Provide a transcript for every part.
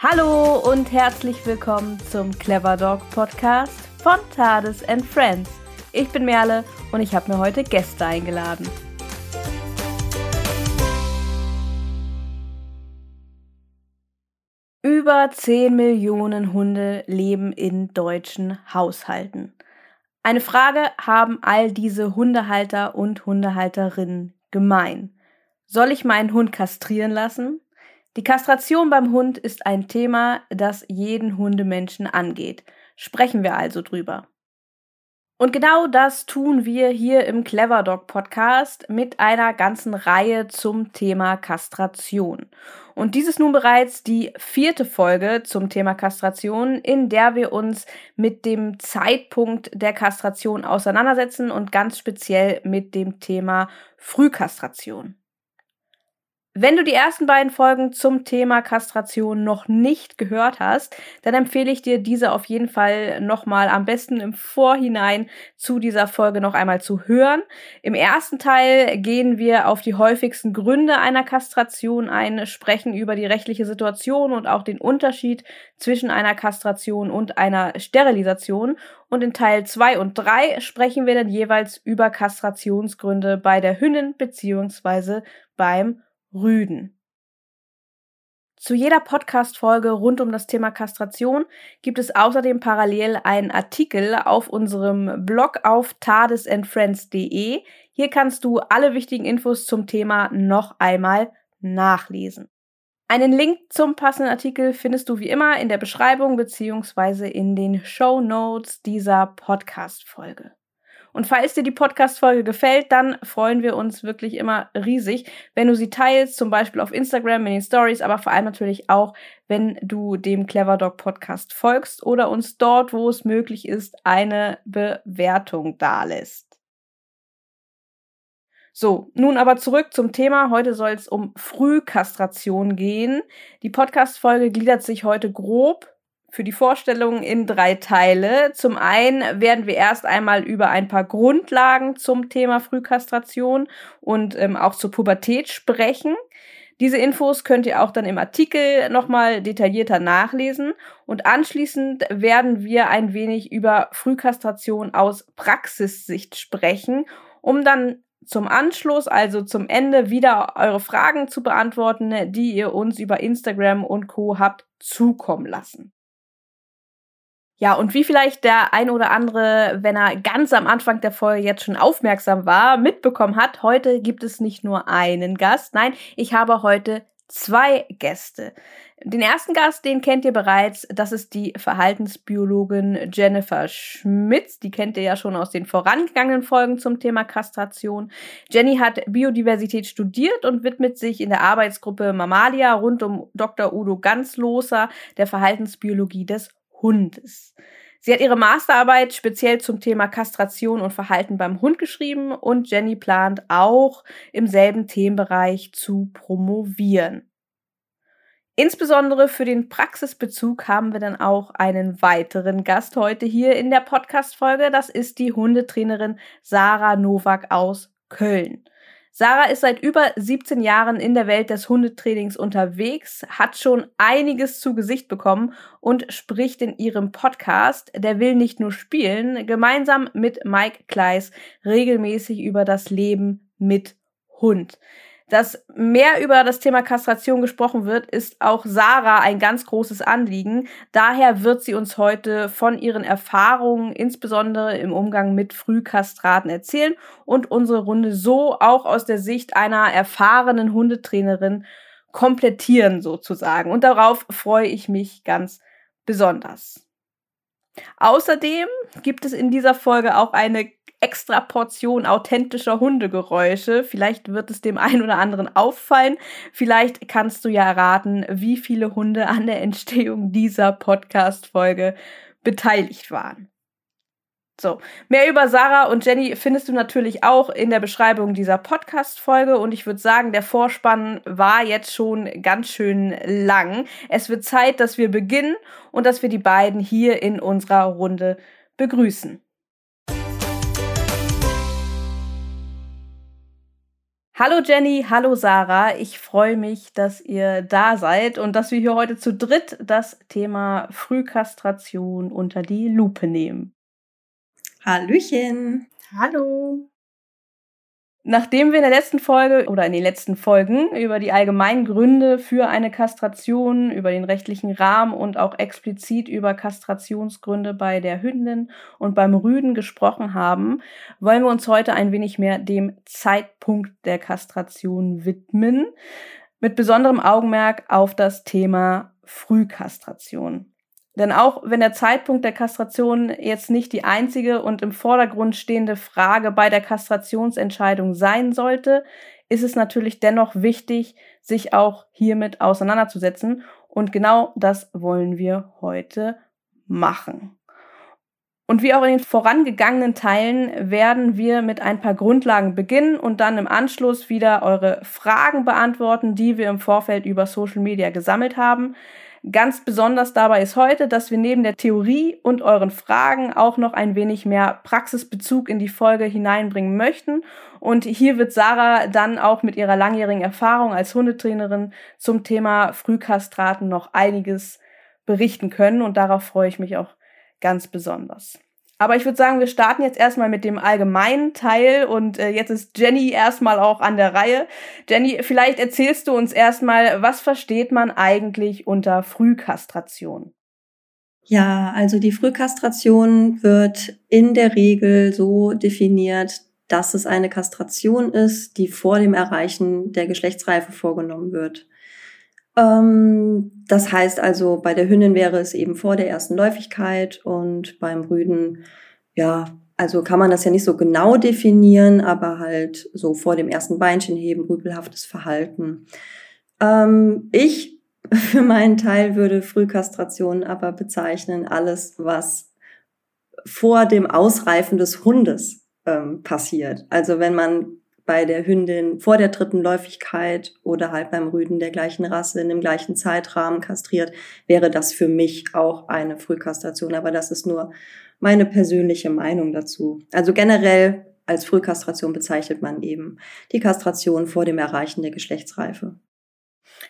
Hallo und herzlich willkommen zum Clever Dog Podcast von Tades and Friends. Ich bin Merle und ich habe mir heute Gäste eingeladen. Über 10 Millionen Hunde leben in deutschen Haushalten. Eine Frage haben all diese Hundehalter und Hundehalterinnen gemein. Soll ich meinen Hund kastrieren lassen? Die Kastration beim Hund ist ein Thema, das jeden Hundemenschen angeht. Sprechen wir also drüber. Und genau das tun wir hier im Clever Dog Podcast mit einer ganzen Reihe zum Thema Kastration. Und dies ist nun bereits die vierte Folge zum Thema Kastration, in der wir uns mit dem Zeitpunkt der Kastration auseinandersetzen und ganz speziell mit dem Thema Frühkastration. Wenn du die ersten beiden Folgen zum Thema Kastration noch nicht gehört hast, dann empfehle ich dir, diese auf jeden Fall nochmal am besten im Vorhinein zu dieser Folge noch einmal zu hören. Im ersten Teil gehen wir auf die häufigsten Gründe einer Kastration ein, sprechen über die rechtliche Situation und auch den Unterschied zwischen einer Kastration und einer Sterilisation. Und in Teil 2 und 3 sprechen wir dann jeweils über Kastrationsgründe bei der Hündin beziehungsweise beim Rüden. Zu jeder Podcast-Folge rund um das Thema Kastration gibt es außerdem parallel einen Artikel auf unserem Blog auf tadesandfriends.de. Hier kannst du alle wichtigen Infos zum Thema noch einmal nachlesen. Einen Link zum passenden Artikel findest du wie immer in der Beschreibung beziehungsweise in den Show Notes dieser Podcast-Folge. Und falls dir die Podcast-Folge gefällt, dann freuen wir uns wirklich immer riesig, wenn du sie teilst, zum Beispiel auf Instagram, in den Stories, aber vor allem natürlich auch, wenn du dem Clever Dog Podcast folgst oder uns dort, wo es möglich ist, eine Bewertung dalässt. So, nun aber zurück zum Thema. Heute soll es um Frühkastration gehen. Die Podcast-Folge gliedert sich heute grob für die Vorstellung in drei Teile. Zum einen werden wir erst einmal über ein paar Grundlagen zum Thema Frühkastration und ähm, auch zur Pubertät sprechen. Diese Infos könnt ihr auch dann im Artikel nochmal detaillierter nachlesen. Und anschließend werden wir ein wenig über Frühkastration aus Praxissicht sprechen, um dann zum Anschluss, also zum Ende, wieder eure Fragen zu beantworten, die ihr uns über Instagram und Co habt zukommen lassen. Ja, und wie vielleicht der ein oder andere, wenn er ganz am Anfang der Folge jetzt schon aufmerksam war, mitbekommen hat, heute gibt es nicht nur einen Gast, nein, ich habe heute zwei Gäste. Den ersten Gast, den kennt ihr bereits, das ist die Verhaltensbiologin Jennifer Schmitz. Die kennt ihr ja schon aus den vorangegangenen Folgen zum Thema Kastration. Jenny hat Biodiversität studiert und widmet sich in der Arbeitsgruppe Mamalia rund um Dr. Udo Ganzloser der Verhaltensbiologie des Hundes. Sie hat ihre Masterarbeit speziell zum Thema Kastration und Verhalten beim Hund geschrieben und Jenny plant auch im selben Themenbereich zu promovieren. Insbesondere für den Praxisbezug haben wir dann auch einen weiteren Gast heute hier in der Podcast-Folge. Das ist die Hundetrainerin Sarah Nowak aus Köln. Sarah ist seit über 17 Jahren in der Welt des Hundetrainings unterwegs, hat schon einiges zu Gesicht bekommen und spricht in ihrem Podcast, der will nicht nur spielen, gemeinsam mit Mike Kleiss regelmäßig über das Leben mit Hund dass mehr über das Thema Kastration gesprochen wird, ist auch Sarah ein ganz großes Anliegen. Daher wird sie uns heute von ihren Erfahrungen, insbesondere im Umgang mit Frühkastraten, erzählen und unsere Runde so auch aus der Sicht einer erfahrenen Hundetrainerin komplettieren sozusagen. Und darauf freue ich mich ganz besonders. Außerdem gibt es in dieser Folge auch eine extra Portion authentischer Hundegeräusche. Vielleicht wird es dem einen oder anderen auffallen. Vielleicht kannst du ja erraten, wie viele Hunde an der Entstehung dieser Podcast-Folge beteiligt waren. So, mehr über Sarah und Jenny findest du natürlich auch in der Beschreibung dieser Podcast-Folge und ich würde sagen, der Vorspann war jetzt schon ganz schön lang. Es wird Zeit, dass wir beginnen und dass wir die beiden hier in unserer Runde begrüßen. Hallo Jenny, hallo Sarah. Ich freue mich, dass ihr da seid und dass wir hier heute zu dritt das Thema Frühkastration unter die Lupe nehmen. Hallöchen. Hallo. Nachdem wir in der letzten Folge oder in den letzten Folgen über die allgemeinen Gründe für eine Kastration, über den rechtlichen Rahmen und auch explizit über Kastrationsgründe bei der Hündin und beim Rüden gesprochen haben, wollen wir uns heute ein wenig mehr dem Zeitpunkt der Kastration widmen, mit besonderem Augenmerk auf das Thema Frühkastration. Denn auch wenn der Zeitpunkt der Kastration jetzt nicht die einzige und im Vordergrund stehende Frage bei der Kastrationsentscheidung sein sollte, ist es natürlich dennoch wichtig, sich auch hiermit auseinanderzusetzen. Und genau das wollen wir heute machen. Und wie auch in den vorangegangenen Teilen werden wir mit ein paar Grundlagen beginnen und dann im Anschluss wieder eure Fragen beantworten, die wir im Vorfeld über Social Media gesammelt haben. Ganz besonders dabei ist heute, dass wir neben der Theorie und euren Fragen auch noch ein wenig mehr Praxisbezug in die Folge hineinbringen möchten. Und hier wird Sarah dann auch mit ihrer langjährigen Erfahrung als Hundetrainerin zum Thema Frühkastraten noch einiges berichten können. Und darauf freue ich mich auch ganz besonders. Aber ich würde sagen, wir starten jetzt erstmal mit dem allgemeinen Teil und äh, jetzt ist Jenny erstmal auch an der Reihe. Jenny, vielleicht erzählst du uns erstmal, was versteht man eigentlich unter Frühkastration? Ja, also die Frühkastration wird in der Regel so definiert, dass es eine Kastration ist, die vor dem Erreichen der Geschlechtsreife vorgenommen wird. Ähm, das heißt also, bei der Hündin wäre es eben vor der ersten Läufigkeit und beim Rüden, ja, also kann man das ja nicht so genau definieren, aber halt so vor dem ersten Beinchen heben, rüpelhaftes Verhalten. Ähm, ich für meinen Teil würde Frühkastration aber bezeichnen alles, was vor dem Ausreifen des Hundes ähm, passiert. Also wenn man bei der Hündin vor der dritten Läufigkeit oder halt beim Rüden der gleichen Rasse in dem gleichen Zeitrahmen kastriert, wäre das für mich auch eine Frühkastration. Aber das ist nur meine persönliche Meinung dazu. Also generell als Frühkastration bezeichnet man eben die Kastration vor dem Erreichen der Geschlechtsreife.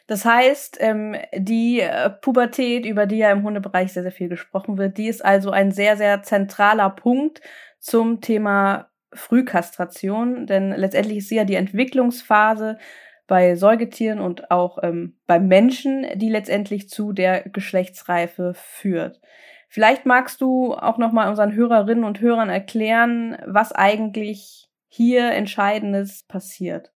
Das heißt, ähm, die äh, Pubertät, über die ja im Hundebereich sehr, sehr viel gesprochen wird, die ist also ein sehr, sehr zentraler Punkt zum Thema Frühkastration, denn letztendlich ist sie ja die Entwicklungsphase bei Säugetieren und auch ähm, beim Menschen, die letztendlich zu der Geschlechtsreife führt. Vielleicht magst du auch noch mal unseren Hörerinnen und Hörern erklären, was eigentlich hier Entscheidendes passiert.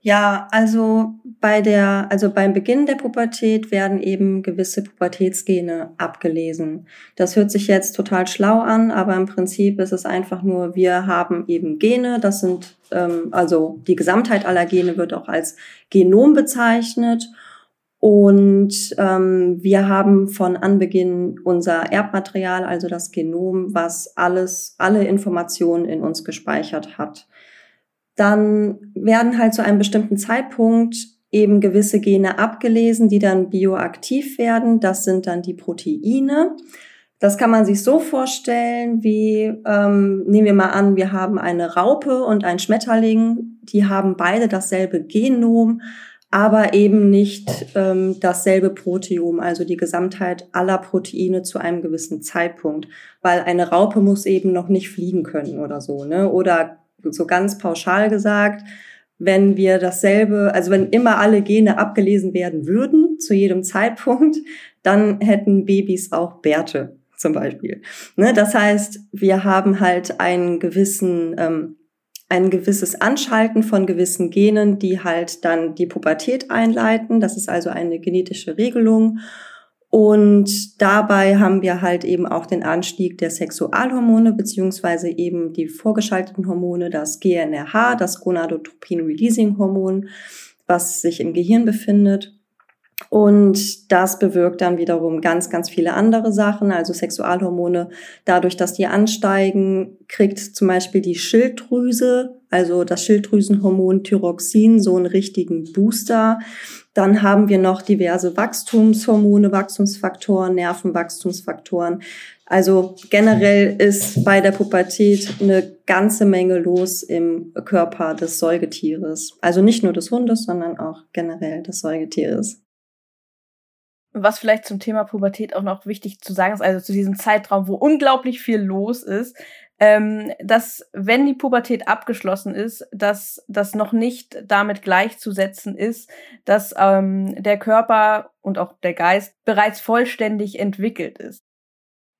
Ja, also bei der, also beim Beginn der Pubertät werden eben gewisse Pubertätsgene abgelesen. Das hört sich jetzt total schlau an, aber im Prinzip ist es einfach nur, wir haben eben Gene, das sind, ähm, also die Gesamtheit aller Gene wird auch als Genom bezeichnet. Und ähm, wir haben von Anbeginn unser Erbmaterial, also das Genom, was alles, alle Informationen in uns gespeichert hat dann werden halt zu einem bestimmten Zeitpunkt eben gewisse Gene abgelesen, die dann bioaktiv werden. Das sind dann die Proteine. Das kann man sich so vorstellen, wie ähm, nehmen wir mal an, wir haben eine Raupe und ein Schmetterling, die haben beide dasselbe Genom, aber eben nicht ähm, dasselbe Proteom, also die Gesamtheit aller Proteine zu einem gewissen Zeitpunkt, weil eine Raupe muss eben noch nicht fliegen können oder so, ne? Oder so ganz pauschal gesagt, wenn wir dasselbe, also wenn immer alle Gene abgelesen werden würden zu jedem Zeitpunkt, dann hätten Babys auch Bärte zum Beispiel. Ne? Das heißt, wir haben halt einen gewissen, ähm, ein gewisses Anschalten von gewissen Genen, die halt dann die Pubertät einleiten. Das ist also eine genetische Regelung. Und dabei haben wir halt eben auch den Anstieg der Sexualhormone beziehungsweise eben die vorgeschalteten Hormone, das GNRH, das Gonadotropin-Releasing-Hormon, was sich im Gehirn befindet. Und das bewirkt dann wiederum ganz, ganz viele andere Sachen, also Sexualhormone. Dadurch, dass die ansteigen, kriegt zum Beispiel die Schilddrüse also das Schilddrüsenhormon Thyroxin, so einen richtigen Booster. Dann haben wir noch diverse Wachstumshormone, Wachstumsfaktoren, Nervenwachstumsfaktoren. Also generell ist bei der Pubertät eine ganze Menge los im Körper des Säugetieres. Also nicht nur des Hundes, sondern auch generell des Säugetieres. Was vielleicht zum Thema Pubertät auch noch wichtig zu sagen ist, also zu diesem Zeitraum, wo unglaublich viel los ist, ähm, dass wenn die Pubertät abgeschlossen ist, dass das noch nicht damit gleichzusetzen ist, dass ähm, der Körper und auch der Geist bereits vollständig entwickelt ist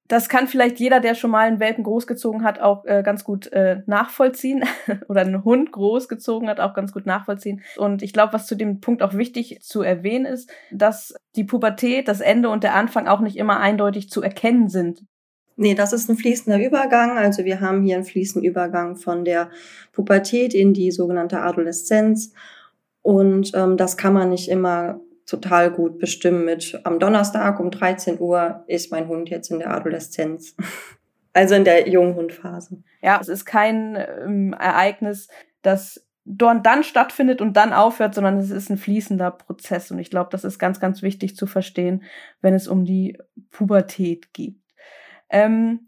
das kann vielleicht jeder, der schon mal einen Welpen großgezogen hat, auch äh, ganz gut äh, nachvollziehen oder einen Hund großgezogen hat, auch ganz gut nachvollziehen. Und ich glaube, was zu dem Punkt auch wichtig zu erwähnen ist, dass die Pubertät, das Ende und der Anfang auch nicht immer eindeutig zu erkennen sind. Nee, das ist ein fließender Übergang. Also wir haben hier einen fließenden Übergang von der Pubertät in die sogenannte Adoleszenz. Und ähm, das kann man nicht immer total gut bestimmen mit am Donnerstag um 13 Uhr ist mein Hund jetzt in der Adoleszenz. Also in der Junghundphase. Ja, es ist kein ähm, Ereignis, das dort dann stattfindet und dann aufhört, sondern es ist ein fließender Prozess. Und ich glaube, das ist ganz, ganz wichtig zu verstehen, wenn es um die Pubertät geht. Ähm,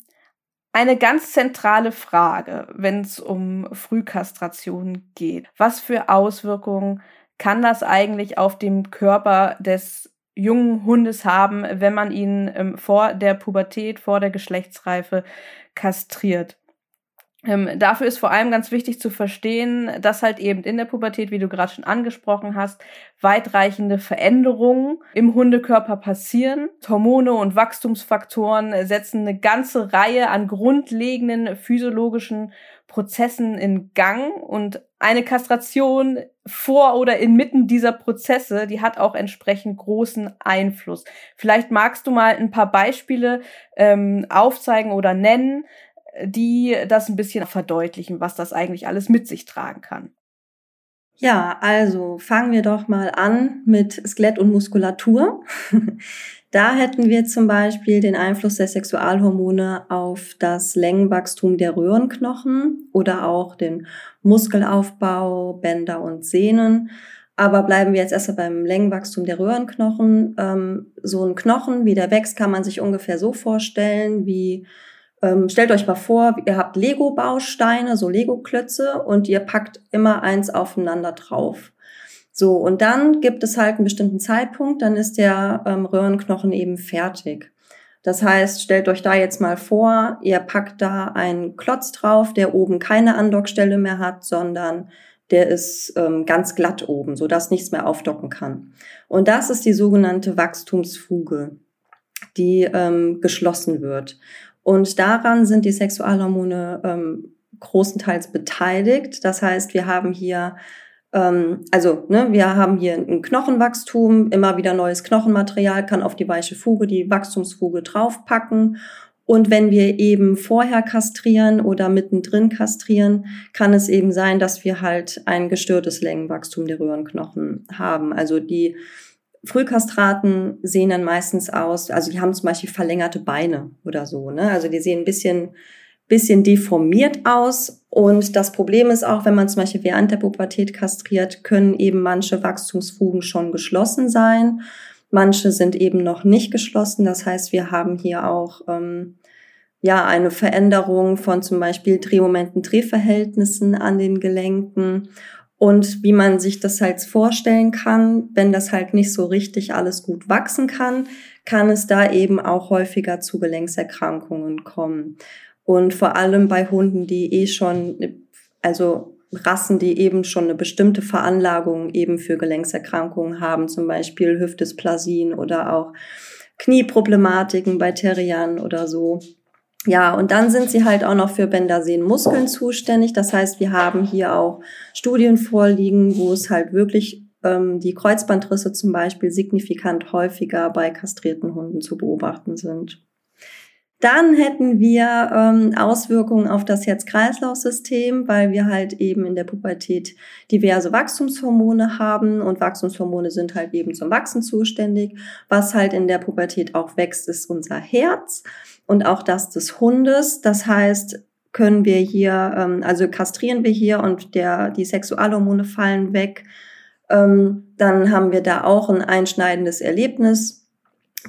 eine ganz zentrale Frage, wenn es um Frühkastration geht. Was für Auswirkungen kann das eigentlich auf dem Körper des jungen Hundes haben, wenn man ihn ähm, vor der Pubertät, vor der Geschlechtsreife kastriert. Ähm, dafür ist vor allem ganz wichtig zu verstehen, dass halt eben in der Pubertät, wie du gerade schon angesprochen hast, weitreichende Veränderungen im Hundekörper passieren. Hormone und Wachstumsfaktoren setzen eine ganze Reihe an grundlegenden physiologischen Prozessen in Gang und eine Kastration vor oder inmitten dieser Prozesse, die hat auch entsprechend großen Einfluss. Vielleicht magst du mal ein paar Beispiele ähm, aufzeigen oder nennen, die das ein bisschen verdeutlichen, was das eigentlich alles mit sich tragen kann. Ja, also fangen wir doch mal an mit Skelett und Muskulatur. da hätten wir zum Beispiel den Einfluss der Sexualhormone auf das Längenwachstum der Röhrenknochen oder auch den Muskelaufbau, Bänder und Sehnen. Aber bleiben wir jetzt erstmal beim Längenwachstum der Röhrenknochen. Ähm, so ein Knochen, wie der wächst, kann man sich ungefähr so vorstellen, wie ähm, stellt euch mal vor, ihr habt Lego-Bausteine, so Lego-Klötze und ihr packt immer eins aufeinander drauf. So, und dann gibt es halt einen bestimmten Zeitpunkt, dann ist der ähm, Röhrenknochen eben fertig. Das heißt, stellt euch da jetzt mal vor, ihr packt da einen Klotz drauf, der oben keine Andockstelle mehr hat, sondern der ist ähm, ganz glatt oben, sodass nichts mehr aufdocken kann. Und das ist die sogenannte Wachstumsfuge, die ähm, geschlossen wird. Und daran sind die Sexualhormone ähm, großenteils beteiligt. Das heißt, wir haben hier ähm, also ne, wir haben hier ein Knochenwachstum, immer wieder neues Knochenmaterial, kann auf die weiche Fuge, die Wachstumsfuge draufpacken. Und wenn wir eben vorher kastrieren oder mittendrin kastrieren, kann es eben sein, dass wir halt ein gestörtes Längenwachstum der Röhrenknochen haben. Also die Frühkastraten sehen dann meistens aus, also die haben zum Beispiel verlängerte Beine oder so, ne? Also die sehen ein bisschen, bisschen deformiert aus. Und das Problem ist auch, wenn man zum Beispiel während der Pubertät kastriert, können eben manche Wachstumsfugen schon geschlossen sein. Manche sind eben noch nicht geschlossen. Das heißt, wir haben hier auch ähm, ja eine Veränderung von zum Beispiel Drehmomenten, Drehverhältnissen an den Gelenken und wie man sich das halt vorstellen kann, wenn das halt nicht so richtig alles gut wachsen kann, kann es da eben auch häufiger zu Gelenkserkrankungen kommen. Und vor allem bei Hunden, die eh schon, also Rassen, die eben schon eine bestimmte Veranlagung eben für Gelenkserkrankungen haben, zum Beispiel Hüftdysplasien oder auch Knieproblematiken bei Terriern oder so, ja, und dann sind sie halt auch noch für Bändersehnenmuskeln zuständig. Das heißt, wir haben hier auch Studien vorliegen, wo es halt wirklich ähm, die Kreuzbandrisse zum Beispiel signifikant häufiger bei kastrierten Hunden zu beobachten sind. Dann hätten wir ähm, Auswirkungen auf das Herz-Kreislauf-System, weil wir halt eben in der Pubertät diverse Wachstumshormone haben und Wachstumshormone sind halt eben zum Wachsen zuständig. Was halt in der Pubertät auch wächst, ist unser Herz und auch das des Hundes. Das heißt, können wir hier, ähm, also kastrieren wir hier und der, die Sexualhormone fallen weg, ähm, dann haben wir da auch ein einschneidendes Erlebnis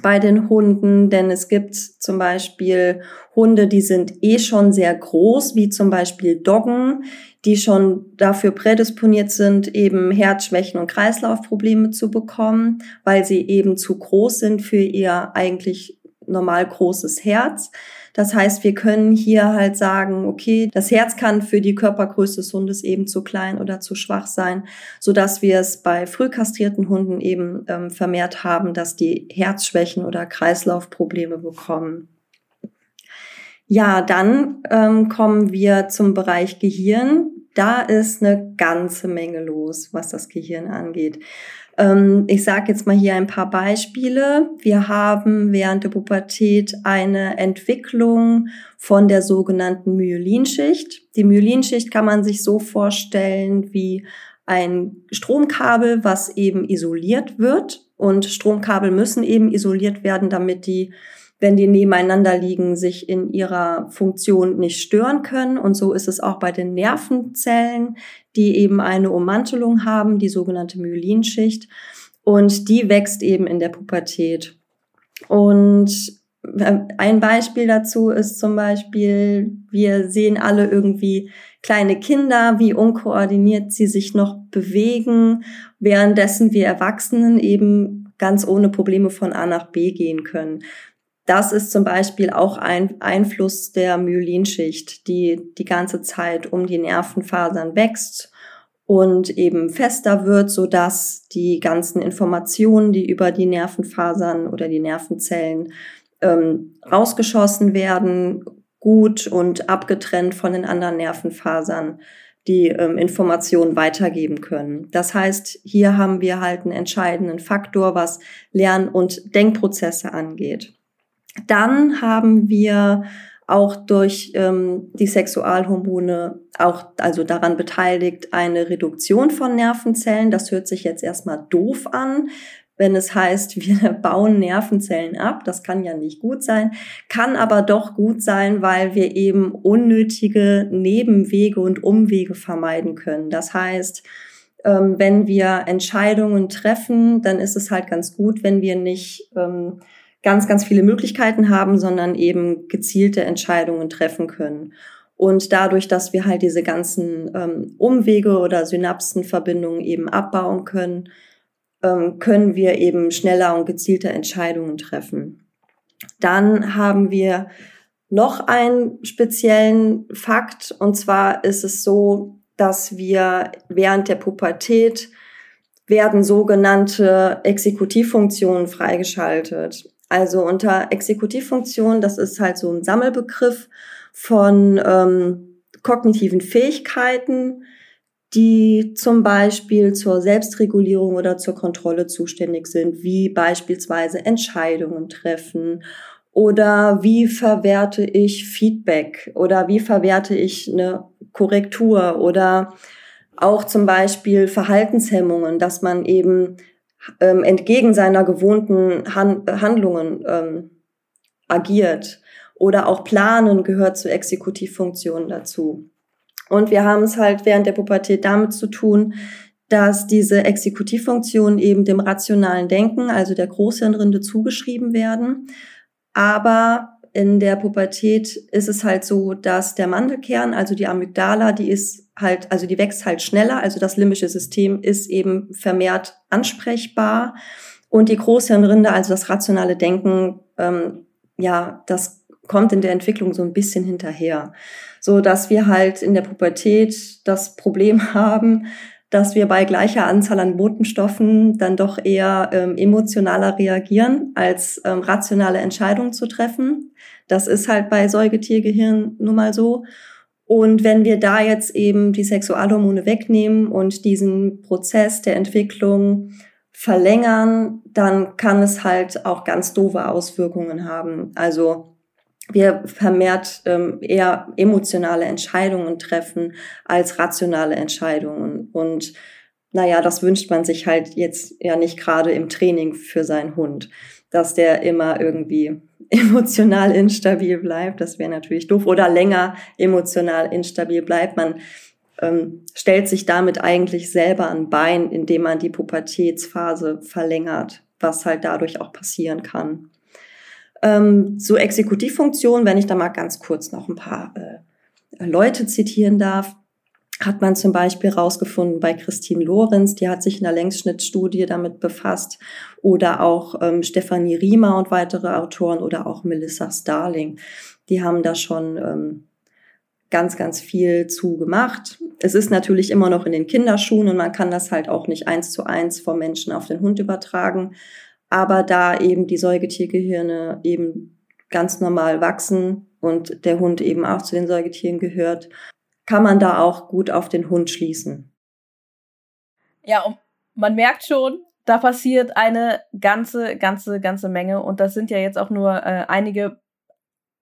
bei den Hunden, denn es gibt zum Beispiel Hunde, die sind eh schon sehr groß, wie zum Beispiel Doggen, die schon dafür prädisponiert sind, eben Herzschwächen und Kreislaufprobleme zu bekommen, weil sie eben zu groß sind für ihr eigentlich normal großes Herz. Das heißt, wir können hier halt sagen, okay, das Herz kann für die Körpergröße des Hundes eben zu klein oder zu schwach sein, so dass wir es bei früh kastrierten Hunden eben ähm, vermehrt haben, dass die Herzschwächen oder Kreislaufprobleme bekommen. Ja, dann ähm, kommen wir zum Bereich Gehirn. Da ist eine ganze Menge los, was das Gehirn angeht. Ähm, ich sage jetzt mal hier ein paar Beispiele. Wir haben während der Pubertät eine Entwicklung von der sogenannten Myelinschicht. Die Myelinschicht kann man sich so vorstellen wie ein Stromkabel, was eben isoliert wird. Und Stromkabel müssen eben isoliert werden, damit die wenn die nebeneinander liegen, sich in ihrer Funktion nicht stören können. Und so ist es auch bei den Nervenzellen, die eben eine Ummantelung haben, die sogenannte Myelinschicht. Und die wächst eben in der Pubertät. Und äh, ein Beispiel dazu ist zum Beispiel, wir sehen alle irgendwie kleine Kinder, wie unkoordiniert sie sich noch bewegen, währenddessen wir Erwachsenen eben ganz ohne Probleme von A nach B gehen können. Das ist zum Beispiel auch ein Einfluss der Myelinschicht, die die ganze Zeit um die Nervenfasern wächst und eben fester wird, so dass die ganzen Informationen, die über die Nervenfasern oder die Nervenzellen ähm, rausgeschossen werden, gut und abgetrennt von den anderen Nervenfasern die ähm, Informationen weitergeben können. Das heißt, hier haben wir halt einen entscheidenden Faktor, was Lern- und Denkprozesse angeht. Dann haben wir auch durch ähm, die Sexualhormone auch also daran beteiligt eine Reduktion von Nervenzellen. Das hört sich jetzt erstmal doof an, wenn es heißt, wir bauen Nervenzellen ab. Das kann ja nicht gut sein, kann aber doch gut sein, weil wir eben unnötige Nebenwege und Umwege vermeiden können. Das heißt, ähm, wenn wir Entscheidungen treffen, dann ist es halt ganz gut, wenn wir nicht ähm, ganz, ganz viele Möglichkeiten haben, sondern eben gezielte Entscheidungen treffen können. Und dadurch, dass wir halt diese ganzen ähm, Umwege oder Synapsenverbindungen eben abbauen können, ähm, können wir eben schneller und gezielter Entscheidungen treffen. Dann haben wir noch einen speziellen Fakt, und zwar ist es so, dass wir während der Pubertät werden sogenannte Exekutivfunktionen freigeschaltet. Also unter Exekutivfunktion, das ist halt so ein Sammelbegriff von ähm, kognitiven Fähigkeiten, die zum Beispiel zur Selbstregulierung oder zur Kontrolle zuständig sind, wie beispielsweise Entscheidungen treffen oder wie verwerte ich Feedback oder wie verwerte ich eine Korrektur oder auch zum Beispiel Verhaltenshemmungen, dass man eben ähm, entgegen seiner gewohnten Han Handlungen ähm, agiert. Oder auch Planen gehört zur Exekutivfunktion dazu. Und wir haben es halt während der Pubertät damit zu tun, dass diese Exekutivfunktionen eben dem rationalen Denken, also der Großhirnrinde, zugeschrieben werden. Aber in der Pubertät ist es halt so, dass der Mandelkern, also die Amygdala, die ist halt, also die wächst halt schneller, also das limbische System ist eben vermehrt ansprechbar. Und die Großhirnrinde, also das rationale Denken, ähm, ja, das kommt in der Entwicklung so ein bisschen hinterher, so dass wir halt in der Pubertät das Problem haben, dass wir bei gleicher Anzahl an Botenstoffen dann doch eher ähm, emotionaler reagieren, als ähm, rationale Entscheidungen zu treffen. Das ist halt bei Säugetiergehirn nun mal so. Und wenn wir da jetzt eben die Sexualhormone wegnehmen und diesen Prozess der Entwicklung verlängern, dann kann es halt auch ganz doofe Auswirkungen haben. Also wir vermehrt ähm, eher emotionale Entscheidungen treffen als rationale Entscheidungen. Und naja, das wünscht man sich halt jetzt ja nicht gerade im Training für seinen Hund, dass der immer irgendwie emotional instabil bleibt. Das wäre natürlich doof. Oder länger emotional instabil bleibt. Man ähm, stellt sich damit eigentlich selber ein Bein, indem man die Pubertätsphase verlängert, was halt dadurch auch passieren kann. Ähm, so Exekutivfunktion, wenn ich da mal ganz kurz noch ein paar äh, Leute zitieren darf hat man zum Beispiel rausgefunden bei Christine Lorenz, die hat sich in der Längsschnittstudie damit befasst, oder auch ähm, Stefanie Riemer und weitere Autoren oder auch Melissa Starling. Die haben da schon ähm, ganz, ganz viel zu gemacht. Es ist natürlich immer noch in den Kinderschuhen und man kann das halt auch nicht eins zu eins vom Menschen auf den Hund übertragen. Aber da eben die Säugetiergehirne eben ganz normal wachsen und der Hund eben auch zu den Säugetieren gehört kann man da auch gut auf den Hund schließen. Ja, und man merkt schon, da passiert eine ganze, ganze, ganze Menge. Und das sind ja jetzt auch nur äh, einige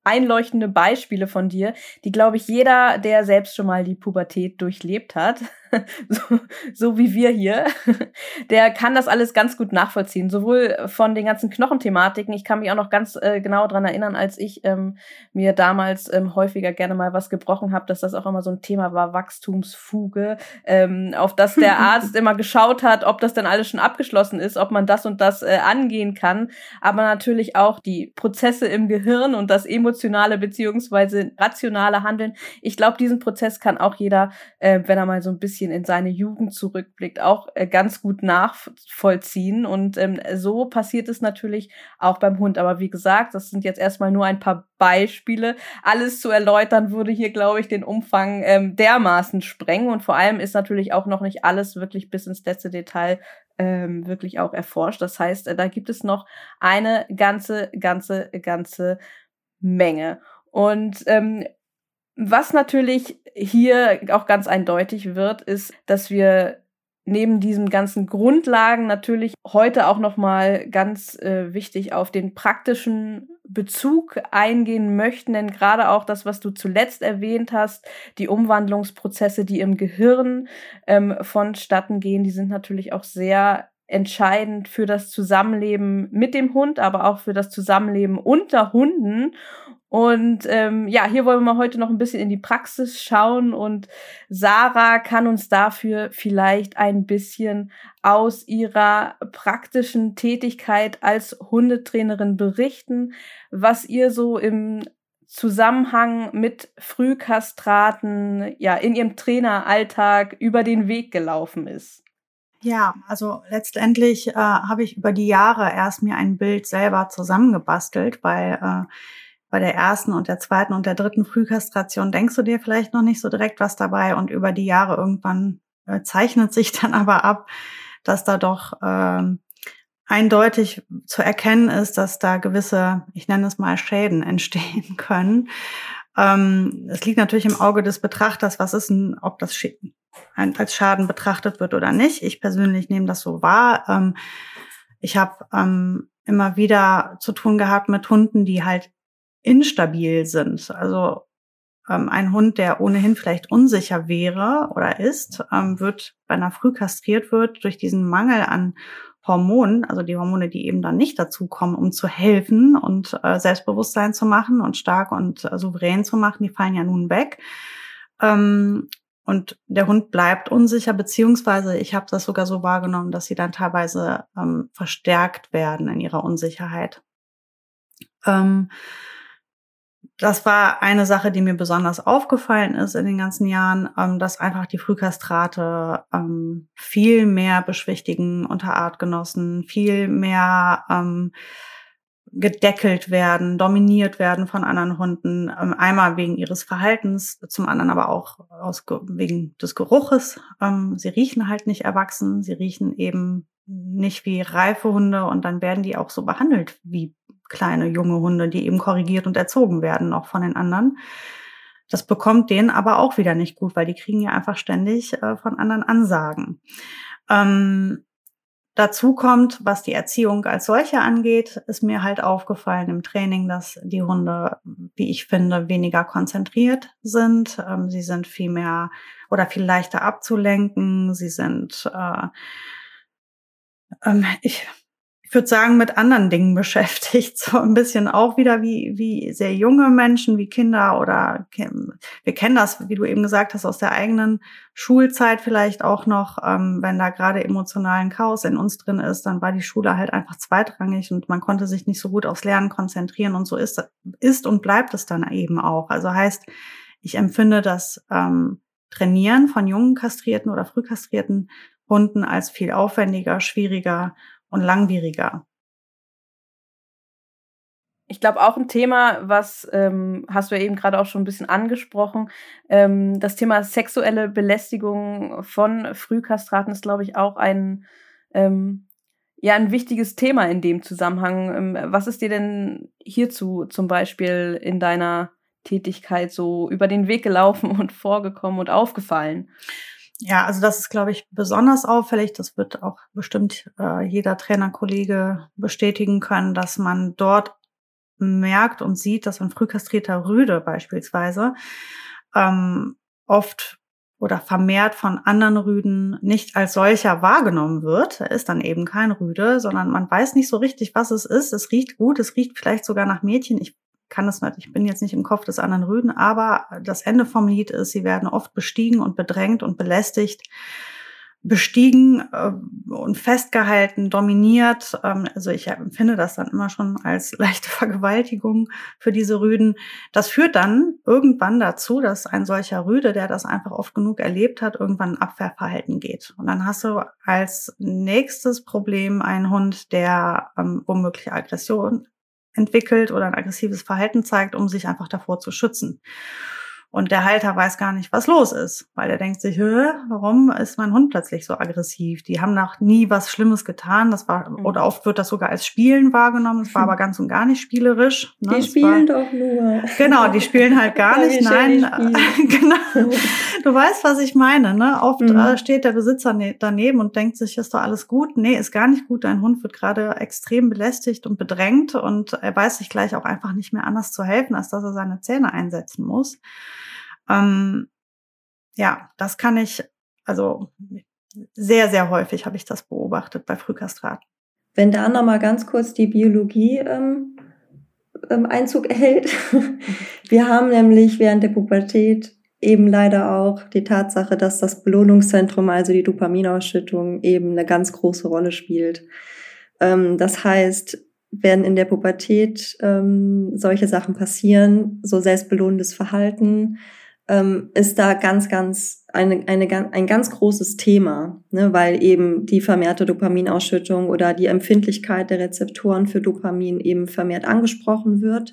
einleuchtende Beispiele von dir, die, glaube ich, jeder, der selbst schon mal die Pubertät durchlebt hat, so, so wie wir hier, der kann das alles ganz gut nachvollziehen. Sowohl von den ganzen Knochenthematiken, ich kann mich auch noch ganz äh, genau dran erinnern, als ich ähm, mir damals ähm, häufiger gerne mal was gebrochen habe, dass das auch immer so ein Thema war, Wachstumsfuge, ähm, auf das der Arzt immer geschaut hat, ob das denn alles schon abgeschlossen ist, ob man das und das äh, angehen kann, aber natürlich auch die Prozesse im Gehirn und das emotionale beziehungsweise rationale Handeln. Ich glaube, diesen Prozess kann auch jeder, äh, wenn er mal so ein bisschen bisschen in seine Jugend zurückblickt, auch äh, ganz gut nachvollziehen. Und ähm, so passiert es natürlich auch beim Hund. Aber wie gesagt, das sind jetzt erstmal nur ein paar Beispiele. Alles zu erläutern würde hier, glaube ich, den Umfang ähm, dermaßen sprengen. Und vor allem ist natürlich auch noch nicht alles wirklich bis ins letzte Detail ähm, wirklich auch erforscht. Das heißt, äh, da gibt es noch eine ganze, ganze, ganze Menge. Und ähm, was natürlich hier auch ganz eindeutig wird, ist, dass wir neben diesen ganzen Grundlagen natürlich heute auch noch mal ganz äh, wichtig auf den praktischen Bezug eingehen möchten, denn gerade auch das, was du zuletzt erwähnt hast, die Umwandlungsprozesse, die im Gehirn ähm, vonstatten gehen, die sind natürlich auch sehr entscheidend für das Zusammenleben mit dem Hund, aber auch für das Zusammenleben unter Hunden. Und ähm, ja, hier wollen wir heute noch ein bisschen in die Praxis schauen und Sarah kann uns dafür vielleicht ein bisschen aus ihrer praktischen Tätigkeit als Hundetrainerin berichten, was ihr so im Zusammenhang mit Frühkastraten ja in ihrem Traineralltag über den Weg gelaufen ist. Ja, also letztendlich äh, habe ich über die Jahre erst mir ein Bild selber zusammengebastelt, weil äh, bei der ersten und der zweiten und der dritten Frühkastration denkst du dir vielleicht noch nicht so direkt was dabei und über die Jahre irgendwann äh, zeichnet sich dann aber ab, dass da doch ähm, eindeutig zu erkennen ist, dass da gewisse, ich nenne es mal Schäden entstehen können. Ähm, es liegt natürlich im Auge des Betrachters, was ist denn, ob das als Schaden betrachtet wird oder nicht. Ich persönlich nehme das so wahr. Ähm, ich habe ähm, immer wieder zu tun gehabt mit Hunden, die halt instabil sind. Also ähm, ein Hund, der ohnehin vielleicht unsicher wäre oder ist, ähm, wird, wenn er früh kastriert wird, durch diesen Mangel an Hormonen, also die Hormone, die eben dann nicht dazukommen, um zu helfen und äh, Selbstbewusstsein zu machen und stark und äh, souverän zu machen, die fallen ja nun weg. Ähm, und der Hund bleibt unsicher, beziehungsweise ich habe das sogar so wahrgenommen, dass sie dann teilweise ähm, verstärkt werden in ihrer Unsicherheit. Ähm, das war eine Sache, die mir besonders aufgefallen ist in den ganzen Jahren, ähm, dass einfach die Frühkastrate ähm, viel mehr beschwichtigen unter Artgenossen, viel mehr ähm, gedeckelt werden, dominiert werden von anderen Hunden. Einmal wegen ihres Verhaltens, zum anderen aber auch aus, wegen des Geruches. Sie riechen halt nicht erwachsen, sie riechen eben nicht wie reife Hunde und dann werden die auch so behandelt wie kleine junge Hunde, die eben korrigiert und erzogen werden noch von den anderen. Das bekommt denen aber auch wieder nicht gut, weil die kriegen ja einfach ständig äh, von anderen Ansagen. Ähm, dazu kommt, was die Erziehung als solche angeht, ist mir halt aufgefallen im Training, dass die Hunde, wie ich finde, weniger konzentriert sind. Ähm, sie sind viel mehr oder viel leichter abzulenken. Sie sind, äh, ähm, ich ich würde sagen, mit anderen Dingen beschäftigt. So ein bisschen auch wieder wie, wie sehr junge Menschen, wie Kinder oder wir kennen das, wie du eben gesagt hast, aus der eigenen Schulzeit vielleicht auch noch, ähm, wenn da gerade emotionalen Chaos in uns drin ist, dann war die Schule halt einfach zweitrangig und man konnte sich nicht so gut aufs Lernen konzentrieren und so ist, ist und bleibt es dann eben auch. Also heißt, ich empfinde das ähm, Trainieren von jungen kastrierten oder frühkastrierten Hunden als viel aufwendiger, schwieriger und langwieriger. Ich glaube auch ein Thema, was ähm, hast du ja eben gerade auch schon ein bisschen angesprochen, ähm, das Thema sexuelle Belästigung von Frühkastraten ist, glaube ich, auch ein ähm, ja ein wichtiges Thema in dem Zusammenhang. Ähm, was ist dir denn hierzu zum Beispiel in deiner Tätigkeit so über den Weg gelaufen und vorgekommen und aufgefallen? Ja, also das ist, glaube ich, besonders auffällig. Das wird auch bestimmt äh, jeder Trainerkollege bestätigen können, dass man dort merkt und sieht, dass ein frühkastrierter Rüde beispielsweise ähm, oft oder vermehrt von anderen Rüden nicht als solcher wahrgenommen wird. Er ist dann eben kein Rüde, sondern man weiß nicht so richtig, was es ist. Es riecht gut, es riecht vielleicht sogar nach Mädchen. Ich kann es nicht, ich bin jetzt nicht im Kopf des anderen Rüden, aber das Ende vom Lied ist, sie werden oft bestiegen und bedrängt und belästigt, bestiegen äh, und festgehalten, dominiert. Ähm, also ich empfinde das dann immer schon als leichte Vergewaltigung für diese Rüden. Das führt dann irgendwann dazu, dass ein solcher Rüde, der das einfach oft genug erlebt hat, irgendwann ein Abwehrverhalten geht. Und dann hast du als nächstes Problem einen Hund, der ähm, womöglich Aggression entwickelt oder ein aggressives Verhalten zeigt, um sich einfach davor zu schützen. Und der Halter weiß gar nicht, was los ist, weil er denkt sich, warum ist mein Hund plötzlich so aggressiv? Die haben noch nie was Schlimmes getan. Das war, mhm. oder oft wird das sogar als Spielen wahrgenommen. Das war aber ganz und gar nicht spielerisch. Ne? Die das spielen war, doch nur. Genau, die spielen halt gar nicht. Nein, genau. Du weißt, was ich meine. Ne? Oft mhm. äh, steht der Besitzer ne daneben und denkt sich, ist doch alles gut. Nee, ist gar nicht gut. Dein Hund wird gerade extrem belästigt und bedrängt und er weiß sich gleich auch einfach nicht mehr anders zu helfen, als dass er seine Zähne einsetzen muss. Ähm, ja, das kann ich, also sehr, sehr häufig habe ich das beobachtet bei Frühkastraten. Wenn da noch mal ganz kurz die Biologie ähm, ähm Einzug erhält. Wir haben nämlich während der Pubertät eben leider auch die Tatsache, dass das Belohnungszentrum, also die Dopaminausschüttung, eben eine ganz große Rolle spielt. Ähm, das heißt, wenn in der Pubertät ähm, solche Sachen passieren, so selbstbelohnendes Verhalten, ähm, ist da ganz, ganz eine, eine, ein ganz großes Thema, ne, weil eben die vermehrte Dopaminausschüttung oder die Empfindlichkeit der Rezeptoren für Dopamin eben vermehrt angesprochen wird.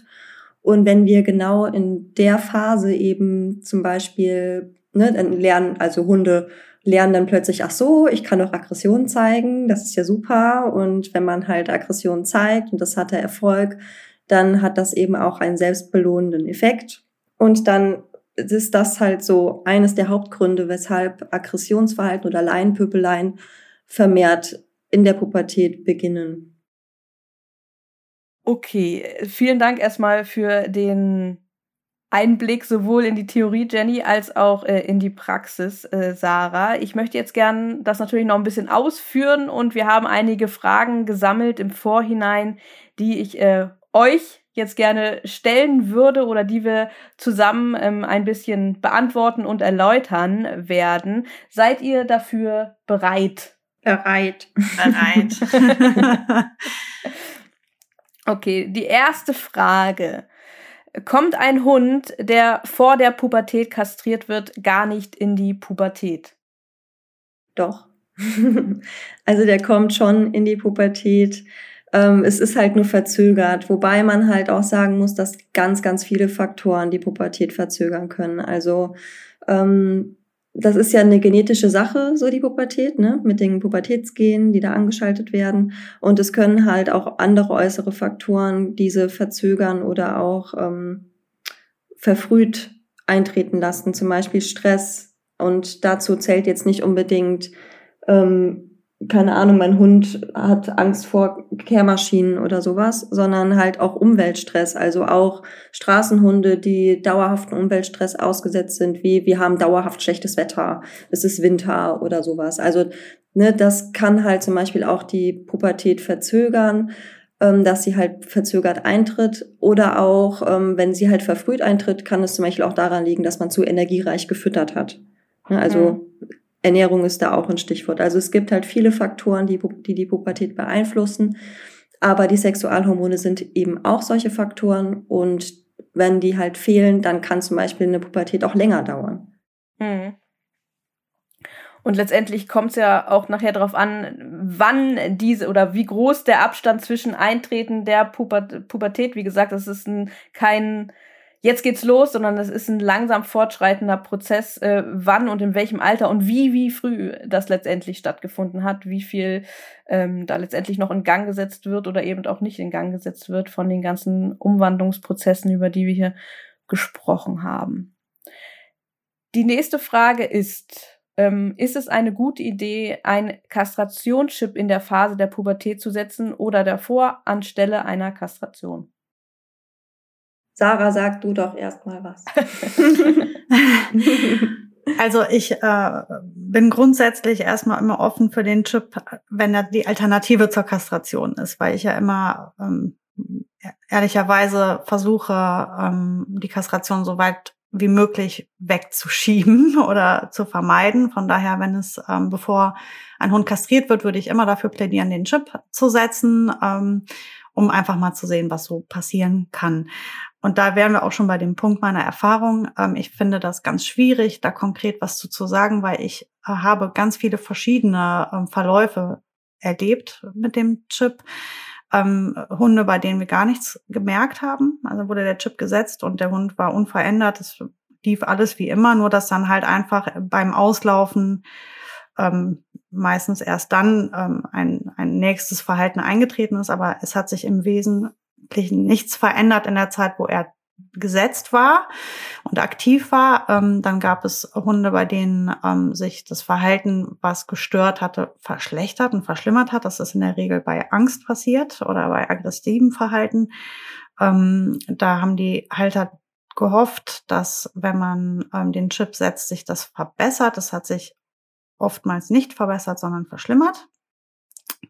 Und wenn wir genau in der Phase eben zum Beispiel ne, dann lernen, also Hunde lernen dann plötzlich, ach so, ich kann auch Aggression zeigen, das ist ja super. Und wenn man halt Aggression zeigt und das hat der Erfolg, dann hat das eben auch einen selbstbelohnenden Effekt. Und dann ist das halt so eines der Hauptgründe, weshalb Aggressionsverhalten oder Laienpöbeleien vermehrt in der Pubertät beginnen. Okay, vielen Dank erstmal für den Einblick sowohl in die Theorie, Jenny, als auch äh, in die Praxis, äh, Sarah. Ich möchte jetzt gern das natürlich noch ein bisschen ausführen und wir haben einige Fragen gesammelt im Vorhinein, die ich äh, euch jetzt gerne stellen würde oder die wir zusammen ähm, ein bisschen beantworten und erläutern werden. Seid ihr dafür bereit? Bereit. Bereit. okay, die erste Frage. Kommt ein Hund, der vor der Pubertät kastriert wird, gar nicht in die Pubertät? Doch. also der kommt schon in die Pubertät. Ähm, es ist halt nur verzögert, wobei man halt auch sagen muss, dass ganz, ganz viele Faktoren die Pubertät verzögern können. Also ähm, das ist ja eine genetische Sache, so die Pubertät, ne, mit den Pubertätsgenen, die da angeschaltet werden. Und es können halt auch andere äußere Faktoren diese verzögern oder auch ähm, verfrüht eintreten lassen, zum Beispiel Stress. Und dazu zählt jetzt nicht unbedingt ähm, keine Ahnung, mein Hund hat Angst vor Kehrmaschinen oder sowas, sondern halt auch Umweltstress, also auch Straßenhunde, die dauerhaften Umweltstress ausgesetzt sind, wie wir haben dauerhaft schlechtes Wetter, es ist Winter oder sowas. Also ne, das kann halt zum Beispiel auch die Pubertät verzögern, ähm, dass sie halt verzögert eintritt oder auch, ähm, wenn sie halt verfrüht eintritt, kann es zum Beispiel auch daran liegen, dass man zu energiereich gefüttert hat. Ja, also mhm Ernährung ist da auch ein Stichwort. Also es gibt halt viele Faktoren, die die, die Pubertät beeinflussen. Aber die Sexualhormone sind eben auch solche Faktoren. Und wenn die halt fehlen, dann kann zum Beispiel eine Pubertät auch länger dauern. Mhm. Und letztendlich kommt es ja auch nachher darauf an, wann diese oder wie groß der Abstand zwischen Eintreten der Pubertät, wie gesagt, das ist ein, kein jetzt geht's los, sondern es ist ein langsam fortschreitender Prozess, äh, wann und in welchem Alter und wie, wie früh das letztendlich stattgefunden hat, wie viel ähm, da letztendlich noch in Gang gesetzt wird oder eben auch nicht in Gang gesetzt wird von den ganzen Umwandlungsprozessen, über die wir hier gesprochen haben. Die nächste Frage ist, ähm, ist es eine gute Idee, ein Kastrationschip in der Phase der Pubertät zu setzen oder davor anstelle einer Kastration? Sarah, sag du doch erstmal was. also ich äh, bin grundsätzlich erstmal immer offen für den Chip, wenn er die Alternative zur Kastration ist, weil ich ja immer ähm, ehrlicherweise versuche, ähm, die Kastration so weit wie möglich wegzuschieben oder zu vermeiden. Von daher, wenn es, ähm, bevor ein Hund kastriert wird, würde ich immer dafür plädieren, den Chip zu setzen, ähm, um einfach mal zu sehen, was so passieren kann. Und da wären wir auch schon bei dem Punkt meiner Erfahrung. Ähm, ich finde das ganz schwierig, da konkret was zu, zu sagen, weil ich äh, habe ganz viele verschiedene ähm, Verläufe erlebt mit dem Chip. Ähm, Hunde, bei denen wir gar nichts gemerkt haben. Also wurde der Chip gesetzt und der Hund war unverändert. Es lief alles wie immer, nur dass dann halt einfach beim Auslaufen ähm, meistens erst dann ähm, ein, ein nächstes Verhalten eingetreten ist. Aber es hat sich im Wesen nichts verändert in der Zeit, wo er gesetzt war und aktiv war. Ähm, dann gab es Hunde, bei denen ähm, sich das Verhalten, was gestört hatte, verschlechtert und verschlimmert hat. Das ist in der Regel bei Angst passiert oder bei aggressivem Verhalten. Ähm, da haben die Halter gehofft, dass wenn man ähm, den Chip setzt, sich das verbessert. Das hat sich oftmals nicht verbessert, sondern verschlimmert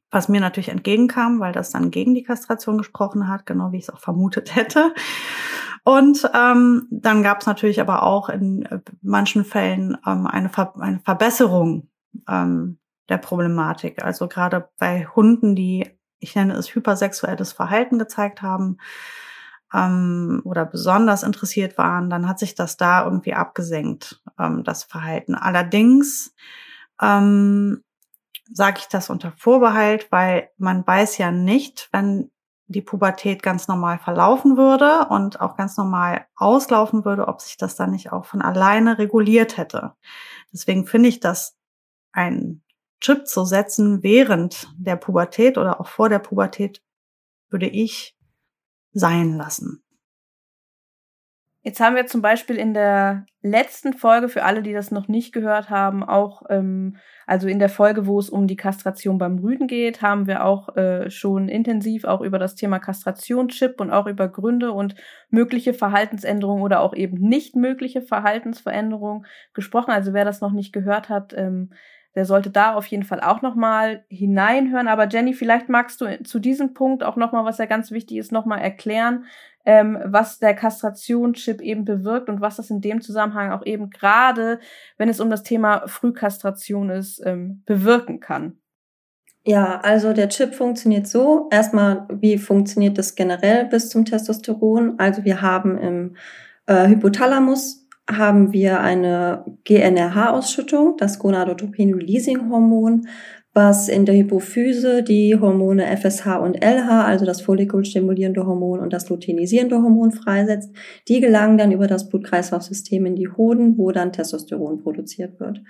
was mir natürlich entgegenkam, weil das dann gegen die Kastration gesprochen hat, genau wie ich es auch vermutet hätte. Und ähm, dann gab es natürlich aber auch in äh, manchen Fällen ähm, eine, Ver eine Verbesserung ähm, der Problematik. Also gerade bei Hunden, die, ich nenne es hypersexuelles Verhalten gezeigt haben ähm, oder besonders interessiert waren, dann hat sich das da irgendwie abgesenkt, ähm, das Verhalten. Allerdings ähm, sage ich das unter Vorbehalt, weil man weiß ja nicht, wenn die Pubertät ganz normal verlaufen würde und auch ganz normal auslaufen würde, ob sich das dann nicht auch von alleine reguliert hätte. Deswegen finde ich, dass ein Chip zu setzen während der Pubertät oder auch vor der Pubertät würde ich sein lassen. Jetzt haben wir zum Beispiel in der letzten Folge, für alle, die das noch nicht gehört haben, auch, ähm, also in der Folge, wo es um die Kastration beim Rüden geht, haben wir auch äh, schon intensiv auch über das Thema Kastrationschip und auch über Gründe und mögliche Verhaltensänderungen oder auch eben nicht mögliche Verhaltensveränderungen gesprochen. Also wer das noch nicht gehört hat, ähm, der sollte da auf jeden Fall auch nochmal hineinhören. Aber Jenny, vielleicht magst du zu diesem Punkt auch nochmal, was ja ganz wichtig ist, nochmal erklären, ähm, was der Kastrationschip eben bewirkt und was das in dem Zusammenhang auch eben gerade, wenn es um das Thema Frühkastration ist, ähm, bewirken kann. Ja, also der Chip funktioniert so. Erstmal, wie funktioniert das generell bis zum Testosteron? Also wir haben im äh, Hypothalamus haben wir eine GNRH-Ausschüttung, das Gonadotropin-Releasing-Hormon, was in der Hypophyse die Hormone FSH und LH, also das follikulstimulierende Hormon und das luteinisierende Hormon freisetzt. Die gelangen dann über das Blutkreislaufsystem in die Hoden, wo dann Testosteron produziert wird.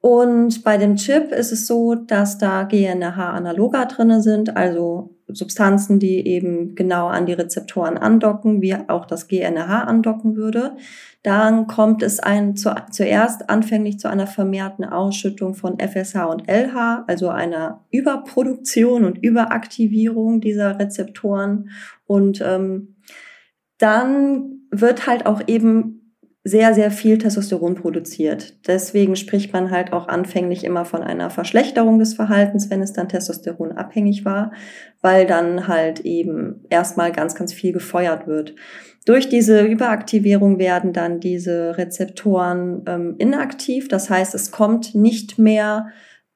Und bei dem Chip ist es so, dass da GNRH-Analoga drinne sind, also Substanzen, die eben genau an die Rezeptoren andocken, wie auch das GNRH andocken würde. Dann kommt es ein, zu, zuerst anfänglich zu einer vermehrten Ausschüttung von FSH und LH, also einer Überproduktion und Überaktivierung dieser Rezeptoren. Und ähm, dann wird halt auch eben sehr, sehr viel Testosteron produziert. Deswegen spricht man halt auch anfänglich immer von einer Verschlechterung des Verhaltens, wenn es dann Testosteron abhängig war, weil dann halt eben erstmal ganz, ganz viel gefeuert wird. Durch diese Überaktivierung werden dann diese Rezeptoren ähm, inaktiv. Das heißt, es kommt nicht mehr